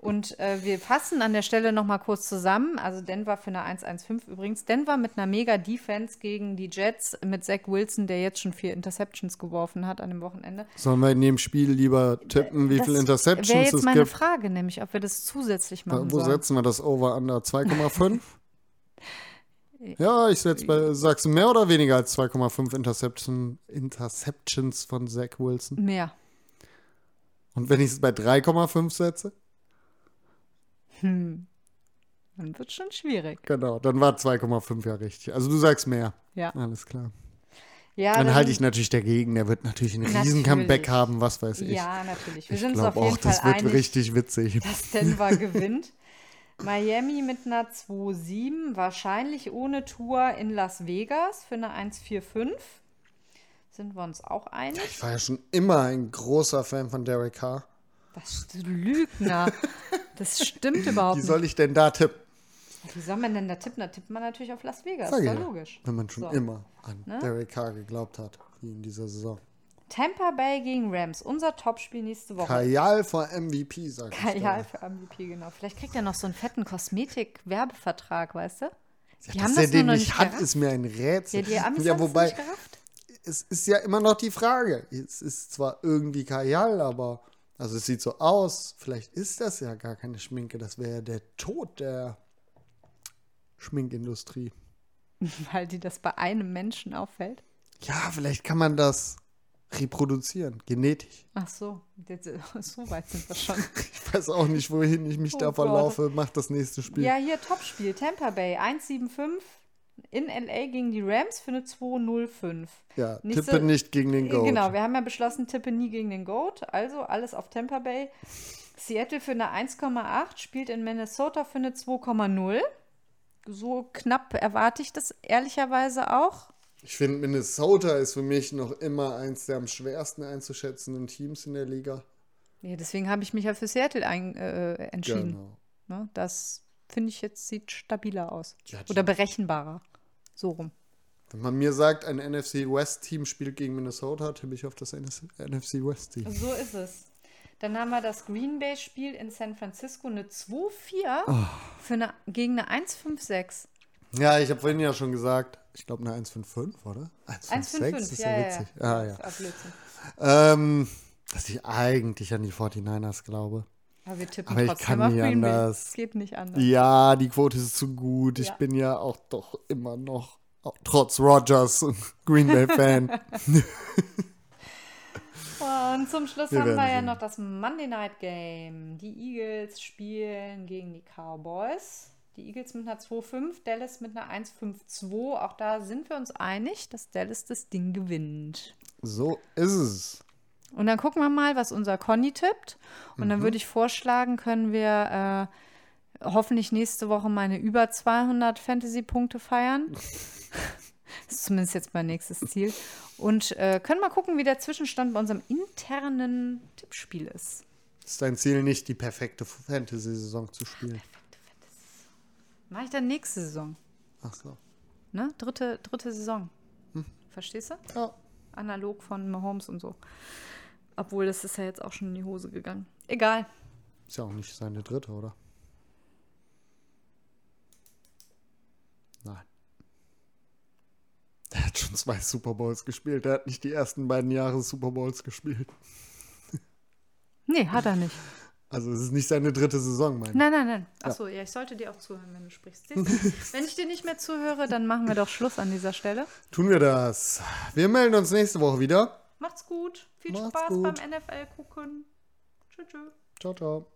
Und äh, wir fassen an der Stelle nochmal kurz zusammen. Also Denver für eine 1-1-5 übrigens. Denver mit einer mega Defense gegen die Jets mit Zach Wilson, der jetzt schon vier Interceptions geworfen hat an dem Wochenende. Sollen wir in dem Spiel lieber tippen, wie Das viele wäre Interceptions jetzt es meine gibt? Frage, nämlich ob wir das zusätzlich machen Wo sollen. setzen wir das Over under 2,5? Ja, ich setze bei, sagst du mehr oder weniger als 2,5 Interception, Interceptions von Zach Wilson? Mehr. Und wenn ich es bei 3,5 setze? Dann wird schon schwierig. Genau, dann war 2,5 ja richtig. Also du sagst mehr. Ja. Alles klar. ja Dann da halte ich natürlich dagegen. Der wird natürlich ein riesen Natürlich. Comeback haben, was weiß ich. Ja, natürlich. Wir ich sind uns auf jeden auch, das Fall wird einig, richtig witzig. dass Denver gewinnt. <laughs> Miami mit einer 2-7, wahrscheinlich ohne Tour in Las Vegas für eine 1-4-5. Sind wir uns auch einig? Ich war ja schon immer ein großer Fan von Derek Carr. Das Lügner. Das stimmt überhaupt Wie nicht. soll ich denn da tippen? Wie soll man denn da tippen? Da tippt man natürlich auf Las Vegas. Sag ist ja, logisch. Wenn man schon So. immer an Ne? Derek Carr geglaubt hat, wie in dieser Saison. Tampa Bay gegen Rams, unser Topspiel nächste Woche. Kajal vor MVP, sag ich Kajal für MVP, genau. Vielleicht kriegt er noch so einen fetten Kosmetik-Werbevertrag, weißt du? Ja, Die dass haben das nur den nicht nicht hat, gerafft. ist mir ein Rätsel. Ja, die Amis ja, wobei, nicht gerafft. es ist ja immer noch die Frage. Es ist zwar irgendwie Kajal, aber also es sieht so aus. Vielleicht ist das ja gar keine Schminke. Das wäre ja der Tod der Schminkindustrie. <laughs> Weil die das bei einem Menschen auffällt. Ja, vielleicht kann man das reproduzieren, genetisch. Ach so, jetzt, <laughs> so weit sind wir schon. <laughs> Ich weiß auch nicht, wohin ich mich Oh da Gott. verlaufe. Mach das nächste Spiel. ja, hier Topspiel, Tampa Bay, 175 in LA gegen die Rams für eine 205. Ja, Nicht tippe so- nicht gegen den Goat. Genau, wir haben ja beschlossen, tippe nie gegen den Goat. Also alles auf Tampa Bay. Seattle für eine 1,8, spielt in Minnesota für eine 2,0. So knapp erwarte ich das ehrlicherweise auch. Ich finde, Minnesota ist für mich noch immer eins der am schwersten einzuschätzenden Teams in der Liga. Ja, deswegen habe ich mich ja für Seattle ein, äh, entschieden. Genau. Ne? Das finde ich jetzt sieht stabiler aus. Ja, Oder berechenbarer. So rum. Wenn man mir sagt, ein NFC West Team spielt gegen Minnesota, tippe ich auf das NFC West Team. So ist es. Dann haben wir das Green Bay Spiel in San Francisco, eine 2-4 für eine, gegen eine 1-5-6. Ja, ich habe vorhin ja schon gesagt, ich glaube eine 155, oder? 156 1-5-5, ist ja, ja witzig. ja. Ah, Das ja. ist auch Blödsinn. Ähm, dass ich eigentlich an die 49ers glaube. Aber wir tippen Aber ich trotzdem kann auf nie Green Bay. Es geht nicht anders. Ja, die Quote ist zu gut. Ich Ja. bin ja auch doch immer noch, auch trotz Rogers, ein Green Bay Fan. <laughs> <laughs> Und zum Schluss Wir haben wir ja noch das Monday Night Game. Die Eagles spielen gegen die Cowboys. Die Eagles mit einer 2-5, Dallas mit einer 1-5-2. Auch da sind wir uns einig, dass Dallas das Ding gewinnt. so ist es. Und dann gucken wir mal, was unser Conny tippt. Und Mhm. dann würde ich vorschlagen, können wir äh, hoffentlich nächste Woche meine über 200 Fantasy-Punkte feiern. das ist zumindest jetzt mein nächstes Ziel. Und äh, können mal gucken, wie der Zwischenstand bei unserem internen Tippspiel ist. Ist dein Ziel nicht, die perfekte Fantasy-Saison zu spielen? Mache ich dann nächste Saison. Ach so. Ne? Dritte, dritte Saison. Verstehst du? Ja. Analog von Mahomes und so. Obwohl, das ist ja jetzt auch schon in die Hose gegangen. Egal. Ist ja auch nicht seine dritte, oder? Nein. Der hat schon zwei Super Bowls gespielt. Der hat nicht die ersten beiden Jahre Super Bowls gespielt. Nee, hat er nicht. <laughs> Also es ist nicht seine dritte Saison, meine ich. Nein, nein, nein. Achso, ja, ich sollte dir auch zuhören, wenn du sprichst. <laughs> Wenn ich dir nicht mehr zuhöre, dann machen wir doch Schluss an dieser Stelle. Tun wir das. Wir melden uns nächste Woche wieder. Macht's gut. Viel Macht's Spaß gut. beim NFL gucken. Tschüss. tschüss. Ciao, ciao.